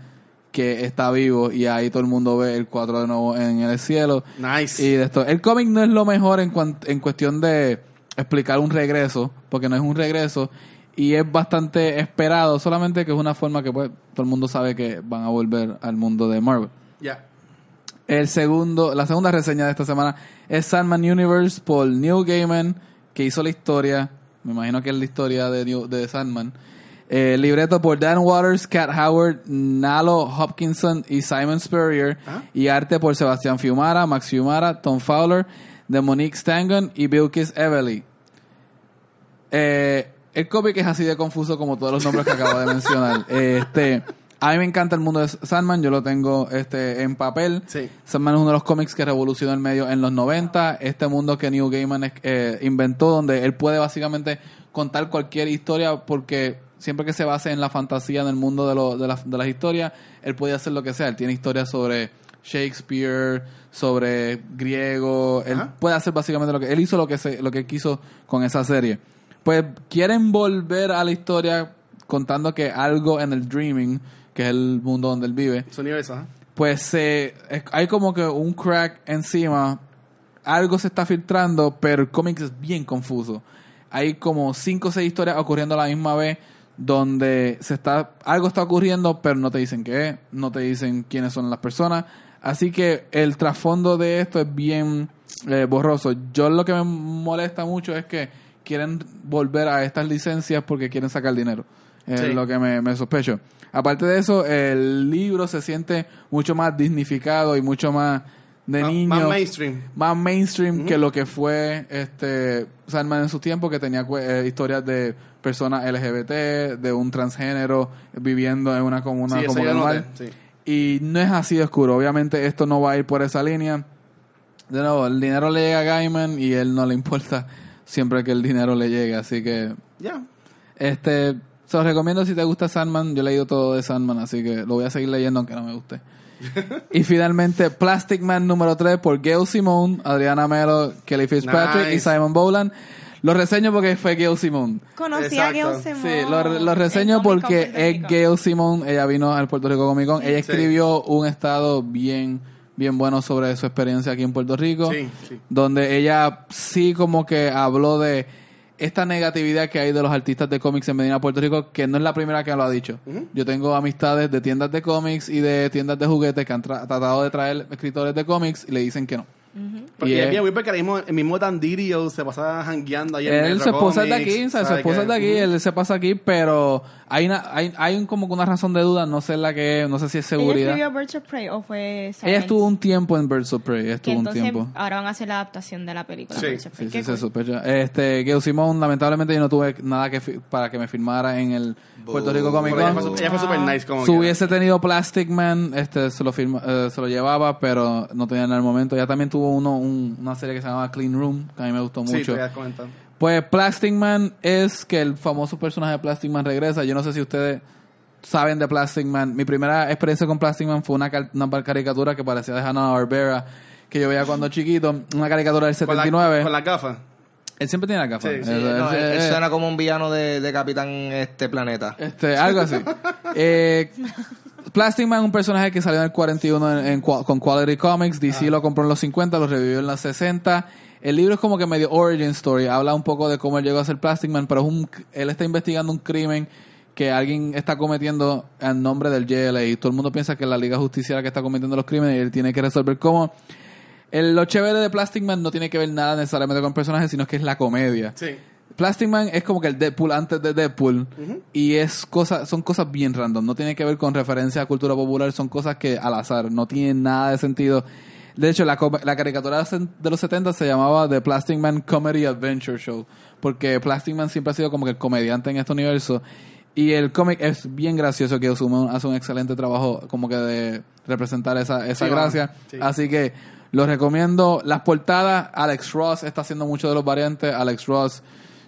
que está vivo y ahí todo el mundo ve el cuadro de nuevo en el cielo. Nice. Y de esto, el cómic no es lo mejor en, en cuestión de explicar un regreso, porque no es un regreso y es bastante esperado, solamente que es una forma que pues, todo el mundo sabe que van a volver al mundo de Marvel. Ya. El segundo, la segunda reseña de esta semana es Sandman Universe por Neil Gaiman, que hizo la historia, me imagino que es la historia de, New- de Sandman. Eh, libreto por Dan Waters, Cat Howard, Nalo Hopkinson y Simon Spurrier. Ah. Y arte por Sebastián Fiumara, Max Fiumara, Tom Fowler, de Monique Stangon y Bilkis Evely. Eh, el cómic es así de confuso como todos los nombres que acabo de mencionar. [laughs] Este, a mí me encanta el mundo de Sandman, yo lo tengo este en papel. Sí. Sandman es uno de los cómics que revolucionó el medio en los 90. Este mundo que Neil Gaiman eh, inventó, donde él puede básicamente contar cualquier historia, porque siempre que se base en la fantasía, en el mundo de, lo- de, las- de las historias, él puede hacer lo que sea. Él tiene historias sobre Shakespeare, sobre griego. Él Ajá. puede hacer básicamente lo que él hizo, lo que se, lo que quiso con esa serie. Pues quieren volver a la historia contando que algo en el Dreaming, que es el mundo donde él vive, Su universo, ajá. pues se, es- hay como que un crack encima, algo se está filtrando, pero el cómic es bien confuso. Hay como cinco o seis historias ocurriendo a la misma vez donde se está algo está ocurriendo, pero no te dicen qué es, no te dicen quiénes son las personas. Así que el trasfondo de esto es bien eh, borroso. Yo lo que me molesta mucho es que quieren volver a estas licencias porque quieren sacar dinero. Es Sí. lo que me, me sospecho. Aparte de eso, el libro se siente mucho más dignificado y mucho más de Más- niño. Más mainstream. más mainstream que lo que fue este Sandman en su tiempo, que tenía eh, historias de personas LGBT, de un transgénero viviendo en una comuna Sí, como normal. noté, sí. Y no es así de oscuro. Obviamente esto no va a ir por esa línea. De nuevo, el dinero le llega a Gaiman y él no le importa siempre que el dinero le llegue. Así que, Ya. este, se los recomiendo si te gusta Sandman. Yo he leído todo de Sandman, así que lo voy a seguir leyendo aunque no me guste. [laughs] y finalmente, Plastic Man número 3 por Gail Simone, Adriana Melo, Kelly Fitzpatrick y Nice. Simon Bowland. Lo reseño porque fue Gail Simone. Conocí a Exacto. Gail Simone. Sí, lo, lo reseño porque es. Gail Simone, ella vino al Puerto Rico Comic Con, ella escribió un estado bien, bien bueno sobre su experiencia aquí en Puerto Rico, Sí, sí. donde ella sí como que habló de esta negatividad que hay de los artistas de cómics en Medina, Puerto Rico, que no es la primera que lo ha dicho. Yo tengo amistades de tiendas de cómics y de tiendas de juguetes que han tra- tratado de traer escritores de cómics y le dicen que no. Porque Y es es- bien weird porque ahora mismo el mismo Dan Didio se pasa jangueando ahí en Él, su esposa es de aquí, o sea, su ¿sabes esposa es de aquí, él se pasa aquí, pero hay una, hay, hay un, como que una razón de duda, no sé la que, no sé si es ¿Ella seguridad. escribió Birds of Prey o fue Ella Silence? estuvo un tiempo en Birds of Prey, ella Que estuvo un entonces tiempo. ahora van a hacer la adaptación de la película Sí, Birds of Prey. Sí, sí, se sospecha. Este, Gail Simone, lamentablemente yo no tuve nada que para que me firmara en el Puerto Rico Comic Pero ella Con. fue, ella fue super nice como Si hubiese tenido Plastic Man, este, se lo firma, eh, se lo llevaba, pero no tenía en el momento. Ella también tuvo uno, un- una serie que se llama Clean Room, que a mí me gustó Sí, mucho. te. Pues Plastic Man es que el famoso personaje de Plastic Man regresa. Yo no sé si ustedes saben de Plastic Man. Mi primera experiencia con Plastic Man fue una, una caricatura que parecía de Hanna-Barbera que yo veía cuando chiquito. Una caricatura del Con la- 79. Con las gafas. Él siempre tiene la. Sí, Él- sí, él- No, él, él él- suena como un villano de, de Capitán este planeta. este, algo así. [laughs] eh, Plastic Man es un personaje que salió en el 41 en- en con Quality Comics. DC lo compró en los 50, lo revivió en los 60. El libro es como que medio origin story. Habla un poco de cómo él llegó a ser Plastic Man, pero es un, él está investigando un crimen que alguien está cometiendo en nombre del JLA y todo el mundo piensa que es la Liga Justiciera que está cometiendo los crímenes y él tiene que resolver cómo. El, lo chévere de Plastic Man no tiene que ver nada necesariamente con el personaje, sino que es la comedia. Sí. Plastic Man es como que el Deadpool antes de Deadpool y es cosa, son cosas bien random, no tiene que ver con referencia a cultura popular, son cosas que al azar, no tienen nada de sentido. De hecho, la, la caricatura de los 70 se llamaba The Plastic Man Comedy Adventure Show. Porque Plastic Man siempre ha sido como que el comediante en este universo. Y el cómic es bien gracioso, que Osumo hace un excelente trabajo como que de representar esa, esa Sí, gracia. Sí. Así que los recomiendo. Las portadas, Alex Ross está haciendo mucho de los variantes. Alex Ross,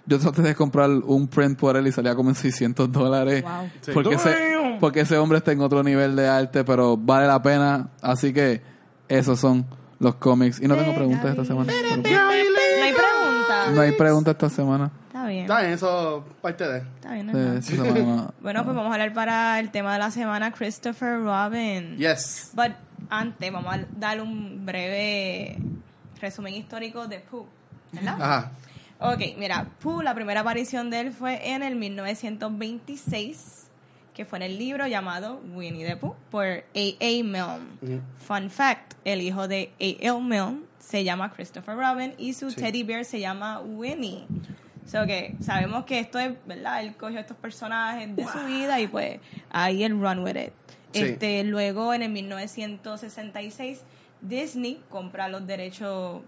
yo traté de comprar un print por él y salía como en 600 dólares. Wow. Sí. Porque, ese, porque ese hombre está en otro nivel de arte, pero vale la pena. Así que esos son los cómics. Y no tengo preguntas esta semana. pero- No hay pregunta. No hay preguntas esta semana. Está bien. Está bien, eso parte de. Está bien. No. [laughs] Bueno, pues vamos a hablar para el tema de la semana, Christopher Robin. Yes. But antes, vamos a dar un breve resumen histórico de Pooh. ¿Verdad? Ajá. Ok, mira, Pooh, la primera aparición de él fue en el 1926, que fue en el libro llamado Winnie the Pooh por A.A. Milne. Ujú. Fun fact, el hijo de A.L. Milne se llama Christopher Robin y su Sí. teddy bear se llama Winnie. So que sabemos que esto es, ¿verdad? Él cogió estos personajes de su vida y pues ahí el run with it. Sí. Este, luego en el 1966 Disney compra los derechos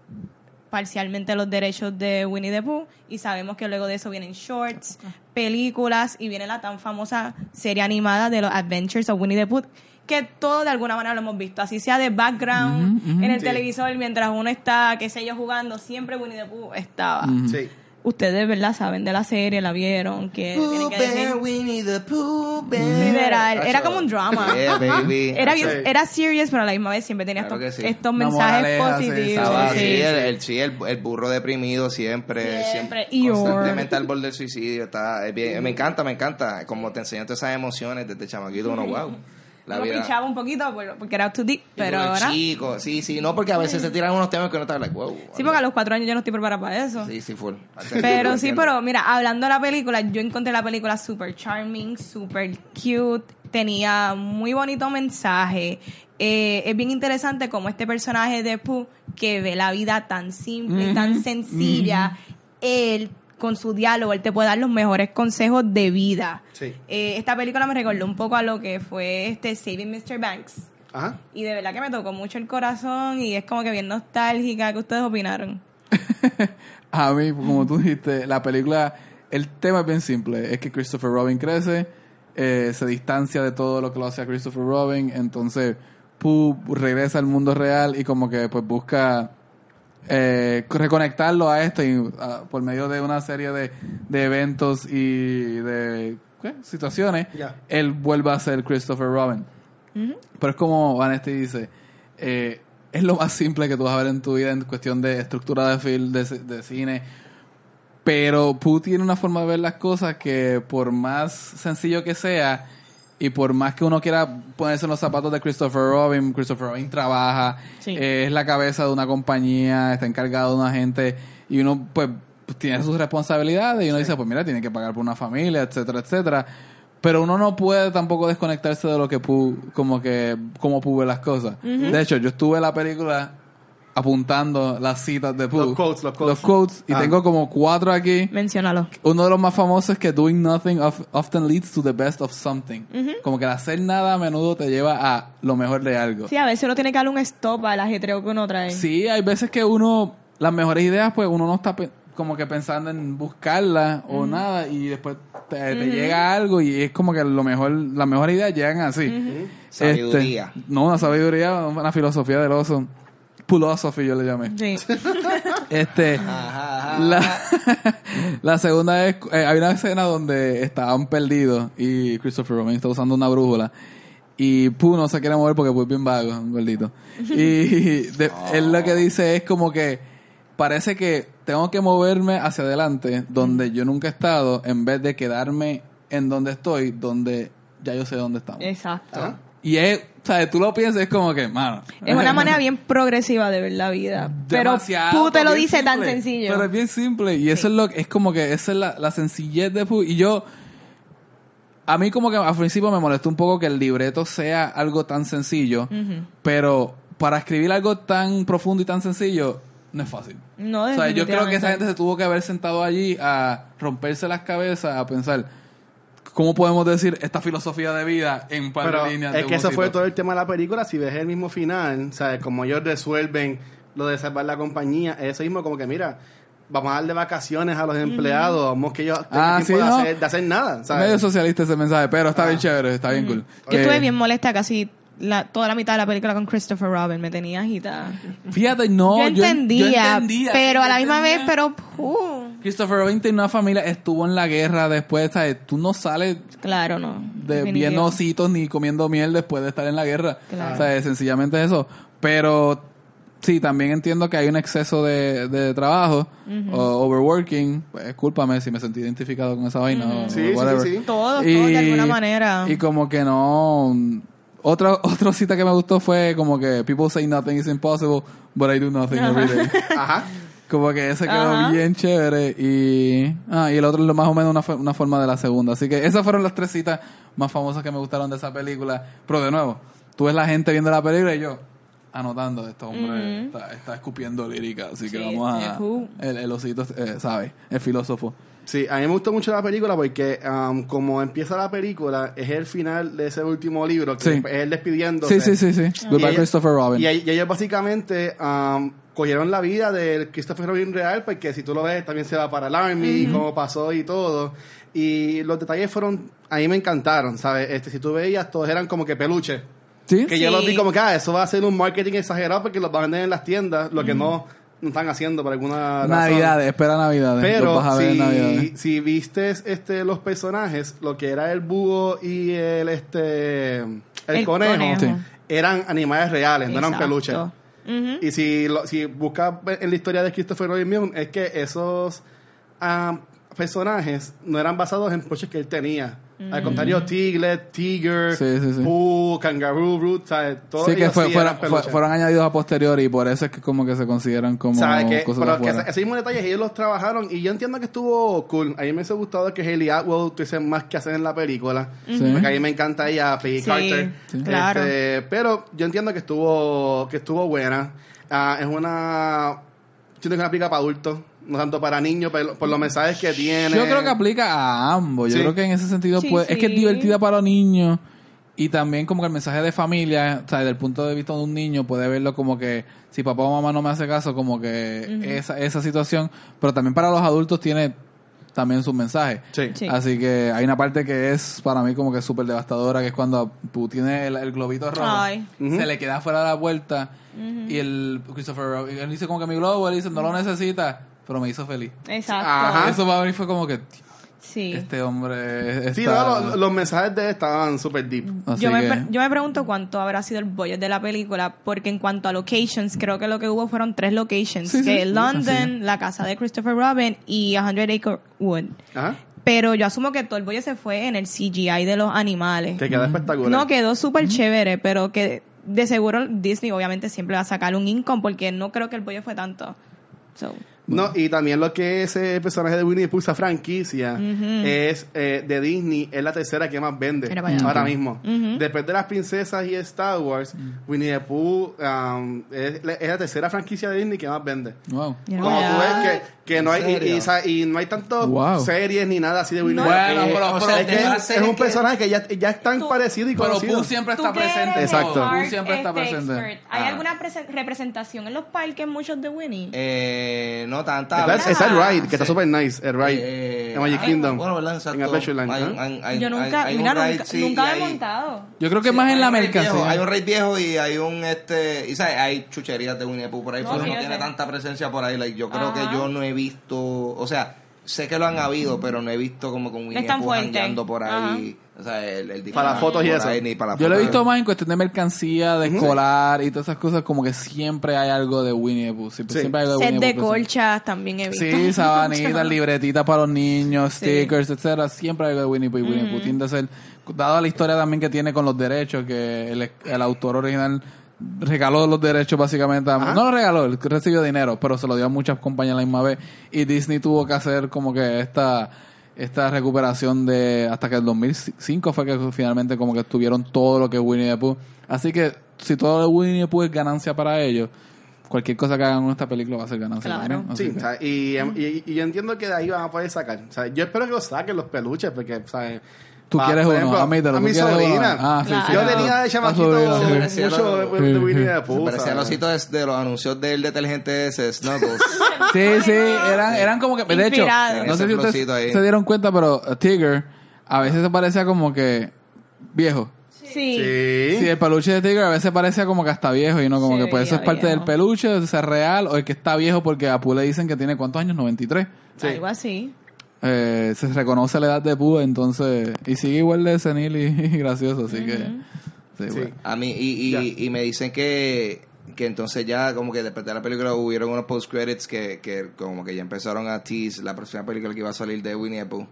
parcialmente los derechos de Winnie the Pooh y sabemos que luego de eso vienen shorts, películas y viene la tan famosa serie animada de los Adventures of Winnie the Pooh que todo de alguna manera lo hemos visto, así sea de background en el Sí. televisor mientras uno está, qué sé yo, jugando, siempre Winnie the Pooh estaba. Sí. Ustedes, ¿verdad? Saben de la serie, la vieron, que tienen que decir... Winnie the Pooh Literal, era como un drama. [laughs] Yeah, baby. Era, bien, Sí. era serious, pero a la misma vez siempre tenía Claro estos, sí. estos mensajes moraleja, sí, positivos. Sí. así, el, el- sí, el, el burro deprimido siempre, Siempre. siempre constantemente al borde del suicidio. Está, es bien- me encanta, me encanta. Como te enseñan todas esas emociones desde chamaquito, uno, [laughs] wow. La Lo vida. pichaba un poquito por- porque era too deep, Y pero ahora... chico, sí, sí, no, porque a veces se tiran unos temas que uno está like, wow. Sí, porque a los cuatro años yo no estoy preparada para eso. Sí, sí, full. [laughs] Pero sí, pero mira, hablando de la película, yo encontré la película super charming, super cute, tenía muy bonito mensaje. Eh, es bien interesante como este personaje de Pooh, que ve la vida tan simple, tan sencilla, él con su diálogo, él te puede dar los mejores consejos de vida. Sí. Eh, esta película me recordó un poco a lo que fue este Saving Mr. Banks. Ajá. Y de verdad que me tocó mucho el corazón y es como que bien nostálgica. ¿Qué ustedes opinaron? [laughs] A mí, como tú dijiste, la película, el tema es bien simple. Es que Christopher Robin crece, eh, se distancia de todo lo que lo hace a Christopher Robin, entonces Pooh regresa al mundo real y como que pues busca eh, reconectarlo a esto y, ah, por medio de una serie de, de eventos y de ¿qué? situaciones, Ya. él vuelve a ser Christopher Robin. Pero es como Vanesti dice, eh, es lo más simple que tú vas a ver en tu vida en cuestión de estructura de film, de, de cine. Pero Pooh tiene una forma de ver las cosas que por más sencillo que sea y por más que uno quiera ponerse en los zapatos de Christopher Robin, Christopher Robin trabaja, Sí. eh, es la cabeza de una compañía, está encargado de una gente y uno pues tiene sus responsabilidades y uno dice pues mira tiene que pagar por una familia, etcétera, etcétera. Pero uno no puede tampoco desconectarse de lo que Pooh, como que, como Pooh ve las cosas. De hecho, yo estuve en la película apuntando las citas de Pooh. Los quotes, los quotes. quotes, y Ah. tengo como cuatro aquí. Menciónalo. Uno de los más famosos es que doing nothing of- often leads to the best of something. Como que el hacer nada a menudo te lleva a lo mejor de algo. Sí, a veces uno tiene que darle un stop al ajetreo que uno trae. Sí, hay veces que uno, las mejores ideas, pues uno no está pe- como que pensando en buscarlas o nada y después te, te llega algo y es como que lo mejor, las mejores ideas llegan así. Sabiduría. Este, no, una sabiduría, una filosofía del oso. Philosophy yo le llamé. Sí. [laughs] Este, Ajá, ajá. la, [laughs] la segunda es, eh, hay una escena donde estaban perdidos y Christopher Robin está usando una brújula y Pooh no se quiere mover porque Pooh es bien vago, un gordito. Y [laughs] de- él lo que dice es como que parece que tengo que moverme hacia adelante donde yo nunca he estado en vez de quedarme en donde estoy, donde ya yo sé dónde estamos. Exacto. Y es, o sea, tú lo piensas es como que, mano. Es una [laughs] manera bien progresiva de ver la vida. Pero tú te lo dices tan sencillo. Pero es bien simple. Y eso es lo que es como que esa es la, la sencillez de Pooh. Y yo. A mí, como que al principio me molestó un poco que el libreto sea algo tan sencillo. Pero para escribir algo tan profundo y tan sencillo, no es fácil. No, O sea, yo creo que esa gente se tuvo que haber sentado allí a romperse las cabezas, a pensar ¿cómo podemos decir esta filosofía de vida en par Pero de líneas? es de que eso fue todo el tema de la película. Si ves el mismo final, ¿sabes? Como ellos resuelven lo de salvar la compañía, eso mismo como que, mira, vamos a darle vacaciones a los empleados, vamos que ellos tengan Ah, tiempo sí, de, no. hacer, de hacer nada, ¿sabes? Medio socialista ese mensaje, pero está bien chévere, está bien cool. Yo estuve bien molesta casi la, toda la mitad de la película con Christopher Robin. Me tenía agitada. Fíjate, no, yo, yo, yo entendía, pero a la misma vez, pero... uh, Christopher Robin tiene una familia, estuvo en la guerra después, ¿sabes? Tú no sales claro, no. de viendo ositos ni comiendo miel después de estar en la guerra. Claro. O sea, sencillamente eso. Pero sí, también entiendo que hay un exceso de, de trabajo, o overworking. Pues cúlpame si me sentí identificado con esa vaina. o Sí, sí, whatever. sí, sí. Todos, todos de alguna manera. Y como que no... Otra, otra cita que me gustó fue como que people say nothing is impossible, but I do nothing every day. [laughs] Ajá. Como que ese quedó Ajá. bien chévere y ah, y el otro es lo más o menos una, una forma de la segunda. Así que esas fueron las tres citas más famosas que me gustaron de esa película. Pero de nuevo, tú ves la gente viendo la película y yo anotando, este hombre está, está escupiendo lírica, así que Sí, vamos a... el osito, eh, sabe, el filósofo. Sí, a mí me gustó mucho la película porque um, como empieza la película, es el final de ese último libro, que Sí. es él despidiéndose. Sí, sí, sí, sí. Goodbye ella- Christopher Robin. Y, y ellos básicamente um, cogieron la vida del Christopher Robin real, porque si tú lo ves, también se va para el Army, cómo pasó y todo. Y los detalles fueron, a mí me encantaron, ¿sabes? Este, si tú veías, todos eran como que peluches. ¿Sí? Que yo los vi como que, ah, eso va a ser un marketing exagerado porque los van a vender en las tiendas, lo que no, no están haciendo por alguna razón. Navidades, espera Navidades. Pero vas a ver en si, Navidades. si viste este, los personajes, lo que era el búho y el este el, El conejo, conejo. Sí. eran animales reales, no eran peluches. Y si, lo- si buscas en la historia de Christopher Robin Milne, es que esos ah, personajes no eran basados en peluches que él tenía. Al contrario, Tiglet, Tiger, Sí, sí, sí. Pooh, Kangaroo, Brute, ¿sabes? Todos Sí, que fue- sí fueron, fue- fueron añadidos a posteriori y por eso es que como que se consideran como ¿Sabes que, cosas pero que ese, ese mismo detalle ellos los trabajaron y yo entiendo que estuvo cool. A mí me hubiese gustado que Haley Atwell tuviese más que hacer en la película. Sí. Porque a mí me encanta ella, Peggy Sí, Carter. sí. claro. Este, pero yo entiendo que estuvo que estuvo buena. Ah, es una... Que es una aplica para adultos, tanto para niños, pero por los mensajes que tiene. Yo creo que aplica a ambos. Yo Sí. creo que en ese sentido Sí, puede- es que es divertida para los niños y también como que el mensaje de familia, o sea, desde el punto de vista de un niño puede verlo como que si papá o mamá no me hace caso, como que esa, esa situación, pero también para los adultos tiene también su mensaje. Sí. Sí. Así que hay una parte que es para mí como que súper devastadora, que es cuando tú tienes el, el globito rojo, Ay. se le queda fuera de la puerta y el Christopher Robin, él dice como que mi globo, él dice no lo necesita, pero me hizo feliz. Exacto. Ajá. Eso para mí fue como que Sí. este hombre Sí, no, los, los mensajes de él estaban súper deep. Así Yo me, que- yo me pregunto cuánto habrá sido el budget de la película, porque en cuanto a locations, creo que lo que hubo fueron tres locations, Sí, sí. que London, la casa de Christopher Robin y 100 Acre Wood. Ajá. Pero yo asumo que todo el budget se fue en el CGI de los animales. Que queda espectacular. No, quedó súper chévere, pero que de seguro Disney obviamente siempre va a sacar un income porque no creo que el budget fue tanto. So, No, y también lo que es el personaje de Winnie the Pooh, esa franquicia, es eh, de Disney, es la tercera que más vende ahora mismo. Después de las princesas y Star Wars, Winnie the Pooh um, es, la- es la tercera franquicia de Disney que más vende. Wow. Como tú ves que, que no hay y, y, sa- y no hay tantas Wow. series ni nada así de Winnie the Bueno, Pooh. pero- O pero sea, es, un que- personaje que ya, ya es tan Tú- parecido y Pero conocido. Pooh siempre está presente. Exacto. Pooh siempre está presente. ¿Hay Ah. alguna presen- representación en los parques muchos de Winnie? Eh, no tanta. Está, ¿verdad? está el ride, que está súper nice, el ride. Eh, en Magic ah, Kingdom. Bueno, ¿verdad? Exacto. En Adventureland. Hay- hay- hay- yo nunca, hay mira, ride, nunca, sí, nunca he hay- montado. Yo creo que Sí, más en la mercancía. Hay un raid viejo y hay un este y sabes, hay chucherías de Winnie the Pooh por ahí, No, pero sí, no tiene sé. tanta presencia por ahí. Like, yo creo Ajá. que yo no he visto, o sea, sé que lo han habido, pero no he visto como con Winnie Pooh jangueando por ahí, o sea, el, el Para disfraz fotos y eso. ahí, ni para Yo lo he visto más en cuestión de mercancía, de escolar y todas esas cosas, como que siempre hay algo de Winnie the Pooh. Siempre, Sí. siempre hay algo Set Winnie de the Pooh colchas también he visto. Sí, [laughs] sabanitas, libretitas para los niños, Sí. stickers, etcétera. Siempre hay algo de Winnie Pooh y Winnie Pooh. Tiende a ser, dado la historia también que tiene con los derechos, que el, el autor original regaló los derechos básicamente. a- Ajá. no los regaló, él recibió dinero, pero se lo dio a muchas compañías a la misma vez. Y Disney tuvo que hacer como que esta esta recuperación de hasta que el 2005 fue que finalmente como que tuvieron todo lo que es Winnie the Pooh. Así que si todo lo de Winnie the Pooh es ganancia para ellos, cualquier cosa que hagan en esta película va a ser ganancia Claro. Sí, que- o sea, y, y, y yo entiendo que de ahí van a poder sacar. O sea, yo espero que lo saquen los peluches, porque, ¿sabes? Tú quieres uno, ejemplo, admítelo. a tú mi quieres uno. sobrina. Ah, sí, sí. Yo claro. tenía de A chamaquito mucho de, de Winnie the Se Pooh. parecía a ¿sabes? los hitos de, de los anuncios del detergente ese, Snuggles. [laughs] Sí, sí, eran, eran como que, de hecho, Inspirado. no sé si ustedes ahí. se dieron cuenta, pero uh, Tigger a veces se parecía como que viejo. Sí. Sí. Sí, el peluche de Tigger a veces parecía como que hasta viejo y no como Sí, que pues eso es parte viejo. del peluche, de ser real o el que está viejo porque a Pooh le dicen que tiene cuántos años, 93. Sí. Algo así. Eh, se reconoce la edad de Pooh, entonces y sigue igual de senil y, [laughs] y gracioso, así que sí, Sí. bueno. A mí, y, y, y me dicen que, que entonces ya como que después de la película hubieron unos post credits que, que como que ya empezaron a tease la próxima película que iba a salir de Winnie the Pooh.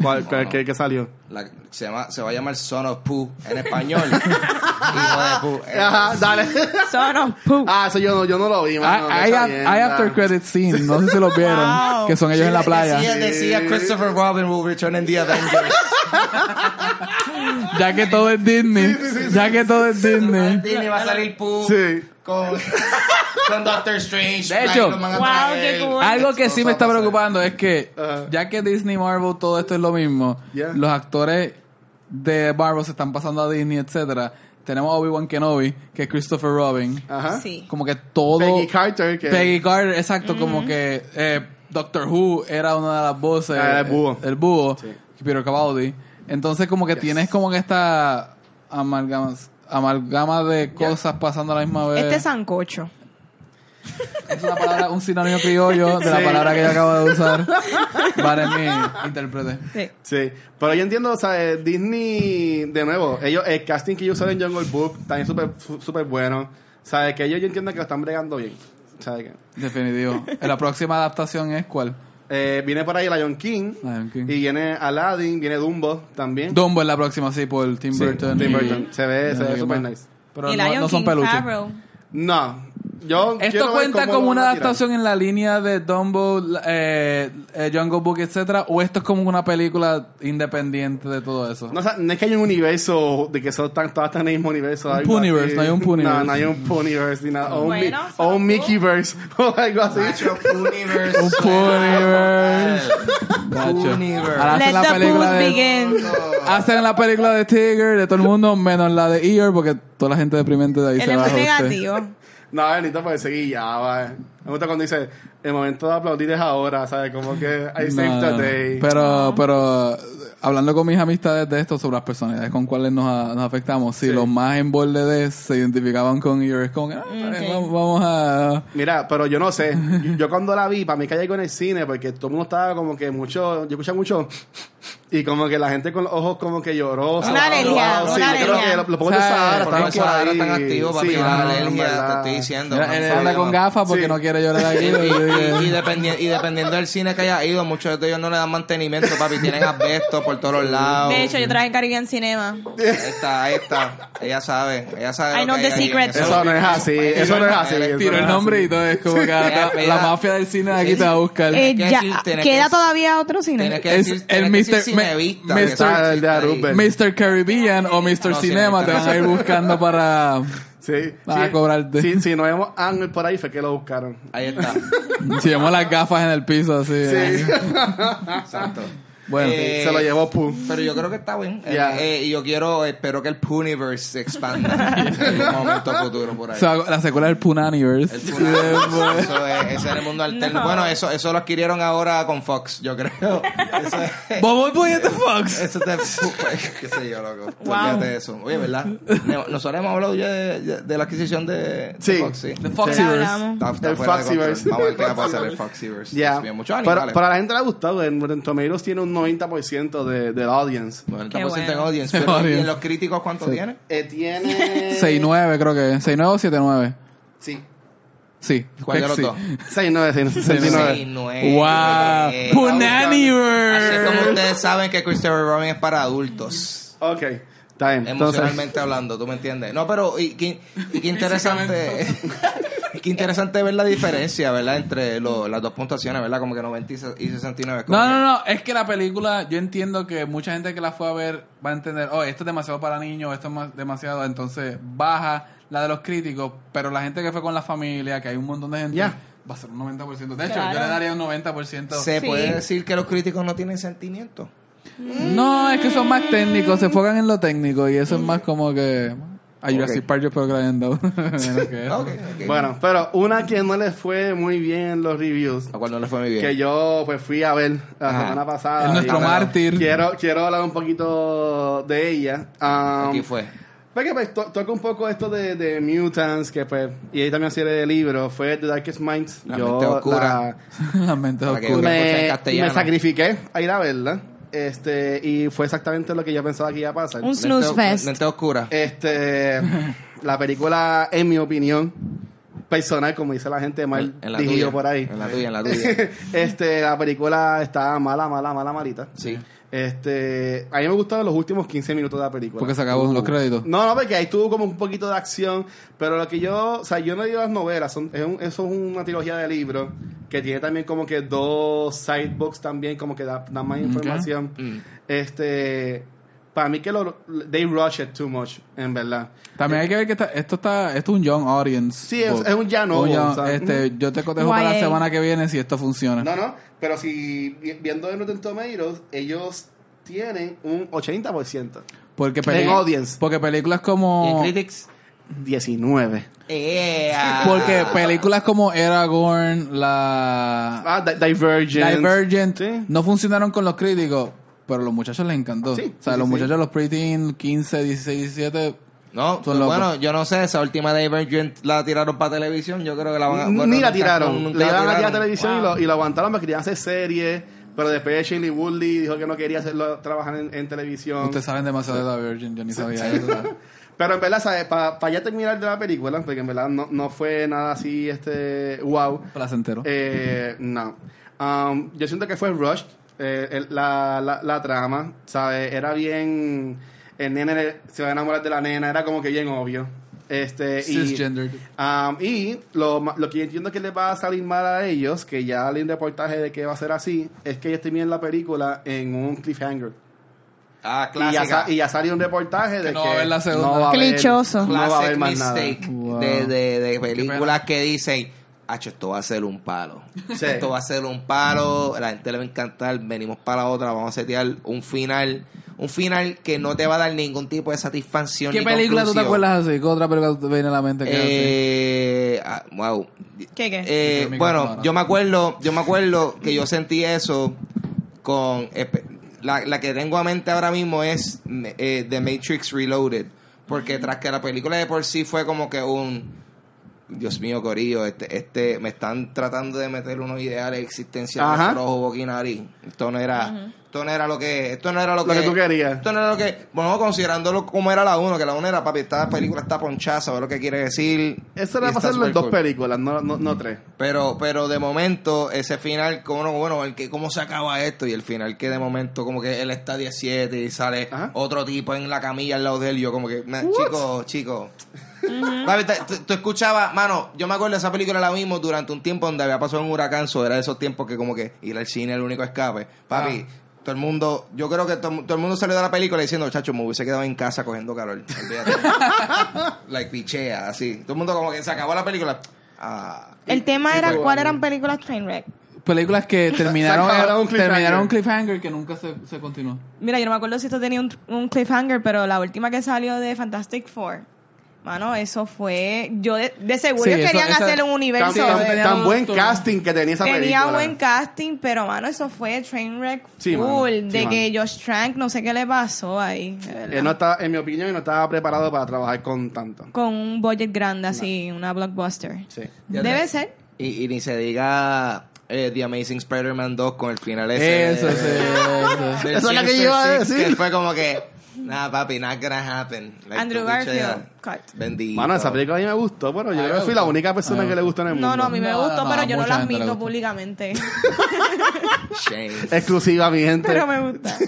¿Cuál, cuál- qué, qué salió? La- se, llama, se va a llamar Son of Pooh en español. [laughs] Hijo de Pooh. Eh, Ajá, dale. Son of Pooh. Ah, eso yo no, yo no lo vi, mano. Hay, after credit scene, no sé si los [laughs] vieron, Wow. que son ellos en la playa. Decía, decía Christopher Robin will return in the Avengers. [laughs] Ya que todo es Disney, ya que todo es Disney. Disney va a salir Pooh Sí. con, con Doctor Strange. De hecho, Wow, qué cool. Algo que sí me está preocupando es que, ya que Disney, Marvel, todo esto es lo mismo, Yeah. los actores de Marvel se están pasando a Disney, etcétera. Tenemos a Obi-Wan Kenobi, que es Christopher Robin. Ajá. Sí. Como que todo... Peggy Carter, que Peggy Carter, exacto, como que eh, Doctor Who era una de las voces. Ah, el búho. El búho, Sí. Peter Capaldi. Entonces como que tienes como que esta amalgama, amalgama de cosas pasando a la misma vez. Este sancocho. Es una palabra, un sinónimo criollo de la Sí. palabra que yo acabo de usar. [laughs] Vale, mi intérprete. Sí. Sí, pero yo entiendo, o sea, eh, Disney, de nuevo, ellos, el casting que ellos usaron en Jungle Book también súper súper bueno. ¿Sabes? Que ellos yo entiendo que lo están bregando bien. ¿Sabes qué? Definitivo. La próxima adaptación es cuál? Eh, viene por ahí Lion King. Lion King. Y viene Aladdin, viene Dumbo también. Dumbo es la próxima, sí, por Tim Sí, Burton. Tim y- Burton. Se ve, se ve más. nice. Pero y no, Lion no son King peluches. Favreau. No. Yo ¿Esto cuenta como una adaptación en la línea de Dumbo, eh, eh, Jungle Book, etcétera? ¿O esto es como una película independiente de todo eso? No, o sea, no es que hay un universo de que son tan, todas están en el mismo universo. Un algo Puniverse, así. no hay un Puniverse. No, no hay un Puniverse ni nada. O un, Bueno, Mi- o un. Mickeyverse [laughs] o algo así. Nacho, Pooniverse. Un Puniverse. Puniverse. Ahora hacen la película de... begin. Hacen la película de Tigger, de todo el mundo, menos la de Ear, porque toda la gente deprimente de ahí se va. muy negativo. No, Benito puede seguir ya, va. Me gusta cuando dice, el momento de aplaudir es ahora, ¿sabes? Como que I saved the day. Pero, pero, hablando con mis amistades de esto sobre las personalidades con cuales nos, nos afectamos, si Sí. los más en borde de se identificaban con como que, ah, vamos, vamos a... Mira, pero yo no sé. Yo, [laughs] yo cuando la vi, para mí caí con el cine, porque todo el mundo estaba como que mucho, yo escuchaba mucho, y como que la gente con los ojos como que lloró. Una bajó, alergia, sí, una yo creo que los, de. Sahara por Sahara están activos, papi. Sí, la no, alergia, te estoy diciendo. Mira, él anda con gafas porque Sí. no quiere llorar aquí. [laughs] Y, y- y dependi- y dependiendo del cine que haya ido, muchos de ellos no le dan mantenimiento, papi. Tienen asbesto por todos los lados. De hecho, yo trabajé en Caribbean Cinema. Ahí está, ahí está. Ella sabe, ella sabe. I know the secret. eso. No es así, eso no es así. Tiró el nombre y todo es como que la, mafia del cine de aquí te va a buscar. Eh, ¿Queda que- todavía otro cine? El Mr. Mr. Mr. Caribbean o Mr. No, Cinema sí, te van a ir buscando para... Sí, Van a sí. cobrarte. Sí, si no vemos Ángel por ahí, fue que lo buscaron. Ahí está. [laughs] Si vemos las gafas en el piso así. eh. Exacto. Bueno, Eh, Se lo llevó Pooh. Pero yo creo que está bien. Eh, Ya. eh, y yo quiero, espero que el Pooniverse se expanda [laughs] en un momento futuro por ahí. o sea, la secuela del Punaniverse. El Pooniverse, eso es, ese es el mundo alterno. No. Bueno, eso, eso lo adquirieron ahora con Fox, yo creo. Eso es. Vamos voy de Fox. Eso te. [laughs] qué sé yo, loco. Wow. De eso. Oye, ¿verdad? Nosotros hemos hablado ya de, de la adquisición de, de Sí. Fox, sí. The. Está- está El de. Foxyverse. Vamos a ver qué va a pasar el Muchos Pero animales. para la gente le ha gustado. En Tomatoes tiene un 90% de, del audience. 90% Qué en bueno. audience. En [laughs] Pero, ¿y audience. en los críticos cuánto tiene? Eh, tiene... [laughs] 6-9 creo que. 6-9 o 7-9. Sí. Sí. ¿Cuál de los sí. dos? 6-9, 69. 69. Wow. Eh, Así como ustedes saben que Christopher Robin es para adultos. Ok, está bien. Entonces, Emocionalmente hablando, ¿tú me entiendes? No, pero y, qué- y qué [laughs] interesante qué interesante ver la diferencia, ¿verdad? Entre lo- las dos puntuaciones, ¿verdad? Como que 90 y se- y 69. como No, no, no. Es que la película, yo entiendo que mucha gente que la fue a ver va a entender, oh, esto es demasiado para niños, esto es más- demasiado. Entonces baja la de los críticos, pero la gente que fue con la familia, que hay un montón de gente, Ya. va a ser un 90%. De hecho, Claro. yo le daría un 90%. Se Sí. puede decir que los críticos no tienen sentimientos. No, es que son más técnicos, se enfocan en lo técnico y eso es más como que... A Jurassic Park yo espero que le hayan dado. menos que eso. Ok, ok. Bueno, pero una que no le fue muy bien en los reviews, ¿A cuál no le fue muy bien? que yo pues fui a ver la Ajá. semana pasada. Es nuestro y, mártir. Quiero, quiero hablar un poquito de ella. Um, Aquí fue. Porque pues to- toca un poco esto de, de Mutants, que pues, y ahí también serie de libros, fue The Darkest Minds. La yo mente oscura. La [laughs] mente Para que oscura. me, me sacrifiqué a ir a verla. Este, y fue exactamente lo que yo pensaba que iba a pasar. Un snooze fest. Mente oscura. Este, [laughs] la película, en mi opinión, personal, como dice la gente, mal en la dirigido tuya. por ahí. En la tuya, en la tuya. [laughs] este, la película está mala, mala, mala, malita. Sí. Este, a mí me gustaron los últimos 15 minutos de la película. Porque se acabó los créditos. No, no, porque ahí tuvo como un poquito de acción, pero lo que yo, o sea, yo no digo las novelas, son, es un- eso es una trilogía de libros que tiene también como que dos sidebooks también, como que da, da más información. Mm. Este, para mí que lo, they rush it too much, en verdad. También hay que ver que está- esto está esto es un young audience. Sí, es- es un ya no, este, yo te cotejo para la semana que viene si esto funciona. No, no, pero si vi- viendo en Rotten Tomatoes, ellos tienen un 80%. Porque, En peli- audience. porque películas ¿Y en como Critics? 19. ¡Ea! porque películas como Aragorn, la Ah, Di- Divergent. Divergent Sí. no funcionaron con los críticos, pero a los muchachos les encantó. Sí, o sea, sí, los sí. muchachos, los preteen 15, 16, 17, No, Son pues locos. bueno, yo no sé, esa última Divergent la tiraron para televisión, yo creo que la van a... bueno, Ni la tiraron. Le la iban a tirar televisión y, lo, y lo aguantaron porque querían hacer series. Pero después Shirley Woodley dijo que no quería hacerlo, trabajar en, en televisión. ustedes saben demasiado de Divergent, yo ni sabía [laughs] eso. Pero en verdad, ¿sabes? Para ya terminar de la película, porque en verdad no, no fue nada así, este, wow. Placentero. Eh, no. Um, yo siento que fue rushed. eh, el- la, la, la trama, ¿sabes? Era bien. El nene se va a enamorar de la nena, era como que bien obvio. Este, y, Cisgendered. um, y lo, lo que yo entiendo que les va a salir mal a ellos, que ya leí un reportaje de que va a ser así, es que ellos terminan la película en un cliffhanger. Ah, Y ya, clásica. y ya salió un reportaje de que, no va a haber la segunda. no va a haber- Clichoso. no va a Classic haber más nada. mistake Wow. de, de, de películas que dicen, Hacho, esto va a ser un palo. Sí. Esto va a ser un palo, la gente le va a encantar, venimos para la otra, vamos a setear un final, un final que no te va a dar ningún tipo de satisfacción. ¿Qué ni película tú te conclusión. acuerdas así? ¿Qué otra película te viene a la mente que? Eh, ah, wow. ¿Qué, qué? Eh, bueno, yo me acuerdo, yo me acuerdo que yo sentí eso con la, la que tengo a mente ahora mismo es eh, The Matrix Reloaded, porque tras que la película de por sí fue como que un Dios mío, Corillo, este, este, me están tratando de meter unos ideales existenciales boca y nariz. Esto no era, esto no era lo que, esto no era lo, Lo que tú querías. Esto no era lo que, bueno, considerándolo como era la uno, que la uno era, papi, esta película está ponchada, sabe lo que quiere decir. Eso era hacerlo en dos cool. películas, no, no, no tres. Pero, pero de momento, ese final, como no, bueno, el que, ¿cómo se acaba esto? Y el final que de momento, como que él está 17 y sale Ajá. otro tipo en la camilla al lado de él. Yo, como que, "Man, chico, chico. Papi, tú, escuchabas, mano, yo me acuerdo de esa película la vimos durante un tiempo donde había pasado un huracán, so era de esos tiempos que como que ir al cine era el único escape. Papi, todo el mundo, yo creo que todo, todo el mundo salió de la película diciendo, chacho, me hubiese quedado en casa cogiendo calor. [laughs] Like pichea, así. Todo el mundo como que se acabó la película. Ah. El tema era cuál eran películas Trainwreck. Películas que [laughs] terminaron, un cliffhanger. terminaron un cliffhanger que nunca se, se continuó. Mira, yo no me acuerdo si esto tenía un, un cliffhanger, pero la última que salió de Fantastic Four, mano, eso fue. Yo de, de seguro Sí, ellos eso- querían esa- hacer un Tan, universo. de- tenía- tan buen casting que tenía esa tenía película. buen casting, pero mano, eso fue Trainwreck Sí, full. mano, sí, de mano. que Josh Trank, no sé qué le pasó ahí. Él no estaba, en mi opinión, no estaba preparado para trabajar con tanto. Con un budget grande así, una blockbuster. Sí. Ya Debe te- ser. Y, y ni se diga eh, The Amazing Spider-Man 2 con el final ese. Eso, de- sí, [laughs] eso. es lo que yo iba a decir. Que fue como que, nah, papi, not gonna happen. Like, Andrew Garfield, cut. Bendito. Mano, esa película a mí me gustó, pero yo creo que fui la única persona que le gustó en el mundo. No, no, a mí me No, gustó, no, pero no, yo no la admito públicamente. [laughs] Shame. Exclusiva, mi gente. pero me gusta. [laughs]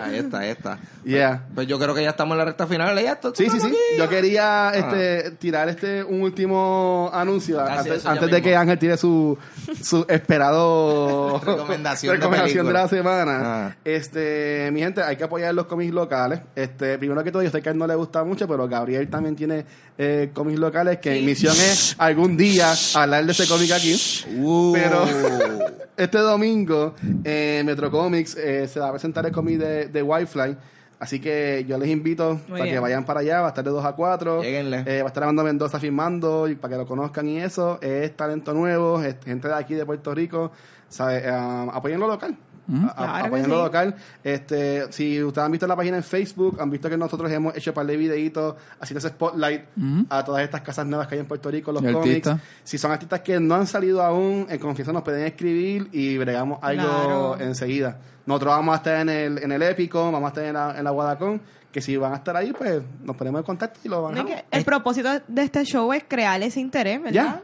Ahí está, ahí está. [laughs] Yeah. Pues yo creo que ya estamos en la recta final. Ya esto, Sí, sí, sí. aquí. Yo quería este, tirar este un último anuncio Ah, sí, antes, de que Ángel tire su, su esperado [laughs] Recomendación de recomendación de, la semana. Ah. Este, mi gente, hay que apoyar los cómics locales. Este, primero que todo, yo sé que a él no le gusta mucho, pero Gabriel también tiene eh, cómics locales que mi misión es algún día hablar de ese cómic aquí. Uh. Pero- [laughs] este domingo en Metro Comics eh, se va a presentar el cómic de, de Wi-Fi. Así que yo les invito Muy para que vayan para allá. Va a estar de 2 a 4. Lléguenle. Eh, va a estar Armando Mendoza filmando y para que lo conozcan y eso. Es talento nuevo, es gente de aquí de Puerto Rico. ¿sabe? Eh, apoyen lo local. A- a- Claro que apoyen sí. lo local. Este, si ustedes han visto la página en Facebook, han visto que nosotros hemos hecho un par de videitos haciendo ese spotlight a todas estas casas nuevas que hay en Puerto Rico, los cómics. Si son artistas que no han salido aún, en confianza nos pueden escribir y bregamos algo Claro. enseguida. Nosotros vamos a estar en el, en el Épico, vamos a estar en la, en la Guadacón, que si van a estar ahí, pues nos ponemos en contacto y lo van a que el propósito de este show es crear ese interés, ¿verdad? Ya.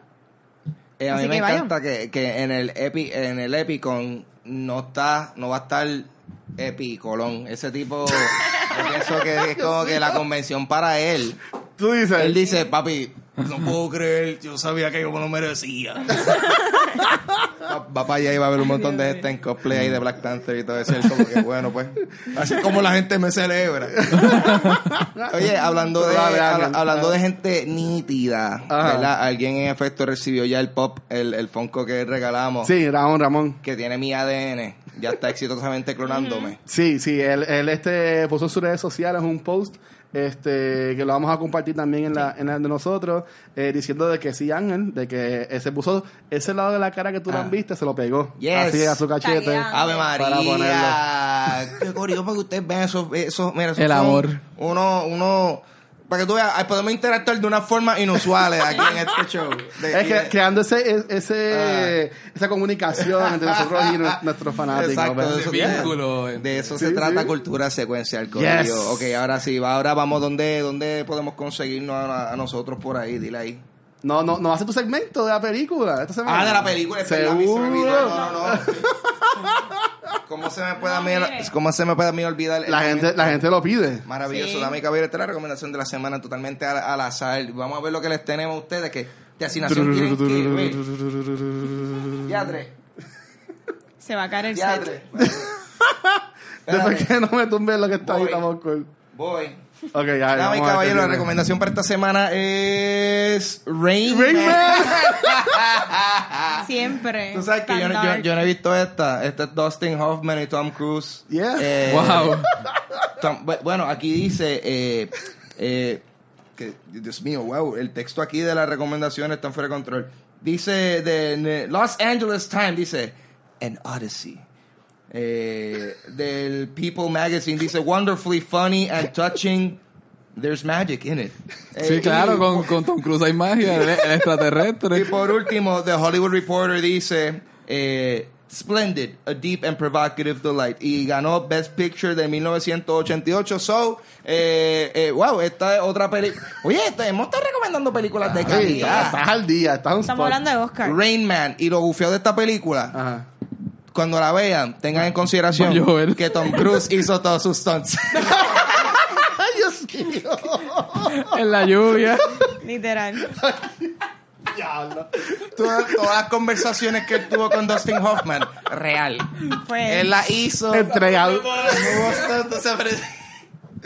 Eh, a mí me que encanta que, que en el Epi, en el Epicon no está, no va a estar Epi Colón. Ese tipo, yo pienso que es [laughs] como que la convención para él. Tú dices, Él dice, papi, no puedo creer, yo sabía que yo me lo merecía. va, va para allá y va a haber un montón de gente en cosplay ahí de Black Panther y todo eso. Él como que, bueno, pues, así como la gente me celebra. Oye, hablando de, habla- hablando de gente nítida. ¿verdad? Alguien en efecto recibió ya el pop, el, el Funko que regalamos, sí, Ramón, Ramón. que tiene mi ADN, ya está exitosamente clonándome. Sí, sí, él, él este, puso en sus redes sociales un post este que lo vamos a compartir también en la, en la de nosotros, eh, diciendo de que sí, Ángel, de que ese puso ese lado de la cara que tú Ah. viste, se lo pegó. Yes. Así a su cachete. Ave Para María. Qué curioso para que ustedes vean esos, esos mira, esos El amor. Uno, uno, para que tú veas, ahí podemos interactuar de una forma inusuales aquí en este show. De- Es que de- creando ese, es- ese, esa comunicación entre nosotros y nu- nuestros fanáticos. Exacto, de eso, vínculo. de eso Sí, se trata cultura secuencial, corillo. Yes. Ok, ahora sí, ahora vamos donde, donde podemos conseguirnos a, a nosotros por ahí, dile ahí. No, no, no hace tu segmento de la película. Esta semana. Ah, de la película, es. Seguro. No, no, no. [laughs] ¿Cómo se me puede a mí, cómo se me puede a mí olvidar? La gente, la gente lo pide. Maravilloso. Sí. Dame caballero, esta es la recomendación de la semana totalmente al, al azar. Vamos a ver lo que les tenemos a ustedes, que de asignación tienen que ver. [laughs] Yadre, Se va a caer el set. yadre. [laughs] Después Espérate, que no me tumbe lo que está ahí, Voy. estamos cool. Voy. Ok, ya. Dame caballero, la recomendación para esta semana es Rain, Rain Man. [laughs] Siempre. Tú sabes que yo, no- yo, yo no he visto esta. Esta es Dustin Hoffman y Tom Cruise. Yeah. Eh, Wow. [laughs] Tom- bu- bueno, aquí dice eh, eh, que, Dios mío, wow, el texto aquí de las recomendaciones está fuera de control. Dice de Los Angeles Times, dice An Odyssey. Eh, del People Magazine dice wonderfully funny and touching. There's magic in it. Sí, Eh, claro, y- con, con Tom Cruise hay magia, el, el y extraterrestre. por último, The Hollywood Reporter dice eh, Splendid, a deep and provocative delight. Y ganó Best Picture de 1988. So, eh, eh, wow, esta es otra película. Oye, este- hemos estado recomendando películas de Sí, calidad. estás al día, estás un Estamos hablando de Oscar. Rain Man. Y lo bufeo de esta película, Ajá. Cuando la vean, tengan en consideración que Tom Cruise hizo todos sus stunts. [laughs] Ay, Dios mío. En la lluvia. Literal. Diablo. todas, todas las conversaciones que tuvo con Dustin Hoffman, real. Fue. Él la hizo. Entregado.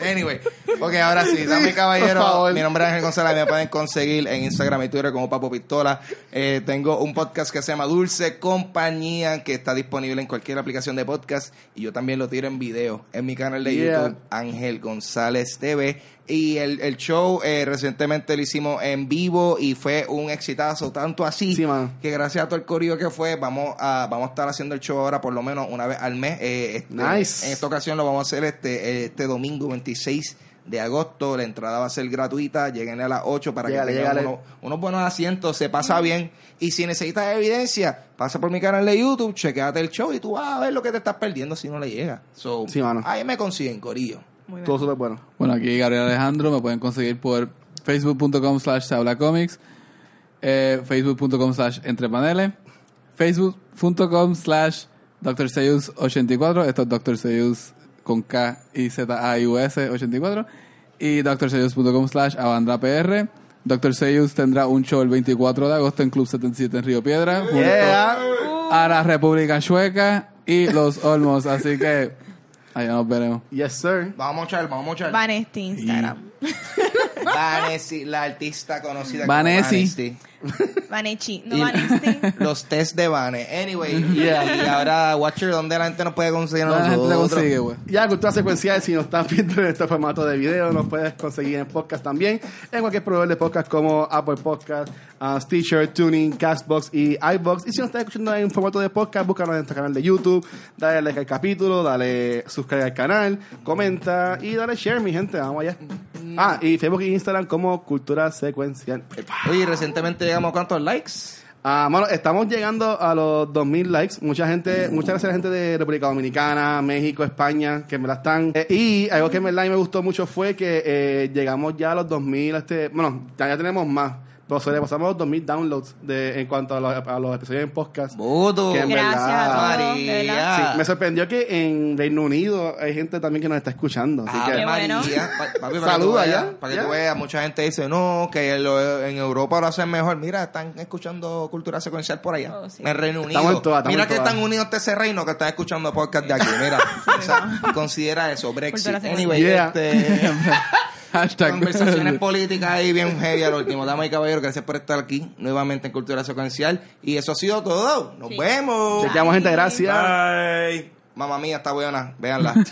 Anyway, ok, ahora sí, dame caballero. Mi nombre es Ángel González, me pueden conseguir en Instagram y Twitter como Papo Pistola. Eh, tengo un podcast que se llama Dulce Compañía, que está disponible en cualquier aplicación de podcast. Y yo también lo tiro en video en mi canal de Yeah. YouTube, Ángel González TV. Y el, el show eh, recientemente lo hicimos en vivo y fue un exitazo, tanto así Sí, que gracias a todo el corillo que fue, vamos a, vamos a estar haciendo el show ahora por lo menos una vez al mes. Eh, este, Nice. En esta ocasión lo vamos a hacer este, este domingo 26 de agosto. La entrada va a ser gratuita. Lleguen a las 8 para que tengan unos buenos asientos. Se pasa bien. Y si necesitas evidencia, pasa por mi canal de YouTube, chequeate el show y tú vas a ver lo que te estás perdiendo si no le llega. So, Sí, mano. Ahí me consiguen, corillo. Muy. Todo súper bueno. Bueno, aquí Gabriel Alejandro, me pueden conseguir por facebook.com slash tablacomics, eh, facebook.com slash entrepaneles, facebook.com slash Dr. Seuss 84, esto es Dr. Seuss con K y Z A I U S 84, y drseuss.com slash avandrapr. Dr. Seuss tendrá un show el 24 de agosto en Club 77 en Río Piedra, junto Yeah. a la República Chueca y los Olmos, así que allá nos veremos. Yes, sir. Vamos a mochar, vamos a mochar. Va en este Instagram. [laughs] Vanessa, la artista conocida Vanessi. como Vanesti. Vanechi, no Vanesti. [laughs] Los test de Vane. Anyway, [laughs] Yeah. y ahora, Watcher, ¿dónde la gente nos puede conseguir La gente la consigue, güey. Ya, cultura secuencial, si nos están viendo en este formato de video, nos puedes conseguir en podcast también, en cualquier proveedor de podcast como Apple Podcast, uh, Stitcher, Tuning, Castbox y iBox. Y si nos estás escuchando en formato de podcast, búscanos en nuestro canal de YouTube, dale like al capítulo, dale suscribir al canal, comenta y dale share, mi gente. Vamos allá. Ah, y Facebook e Instagram como Cultura Secuencial. Oye, recientemente llegamos a cuántos likes? Ah, mano, estamos llegando a los 2000 likes. Mucha gente, muchas gracias a la gente de República Dominicana, México, España, que me la están. Eh, y algo que en verdad me gustó mucho fue que eh, llegamos ya a los 2000, este, bueno, ya tenemos más. Pero sobrepasamos los 2000 downloads de, en cuanto a los, a los episodios en podcast. Que en Gracias verdad- a todos, de María. verdad. Sí, me sorprendió que en Reino Unido hay gente también que nos está escuchando. Así Ah, que, Qué bueno. María. Pa- [laughs] papi, para Saluda que tú ya, veas, Para que ya. tú veas, mucha gente dice, no, que lo- en Europa lo hacen mejor. Mira, están escuchando cultura secuencial por allá. Oh, sí. En Reino Unido. Estamos en todas, estamos Mira en que están unidos de ese reino que están escuchando podcast de aquí. Mira, [laughs] o sea, considera eso, Brexit. Anyway, Yeah. este... [laughs] Hashtag. Conversaciones [laughs] políticas ahí bien heavy al último. Damas y caballeros, gracias por estar aquí nuevamente en Cultura Secuencial. Y eso ha sido todo. Nos Sí. vemos. chequeamos, gente, gracias. Bye. Mamma mía, está buena. Véanla. [laughs]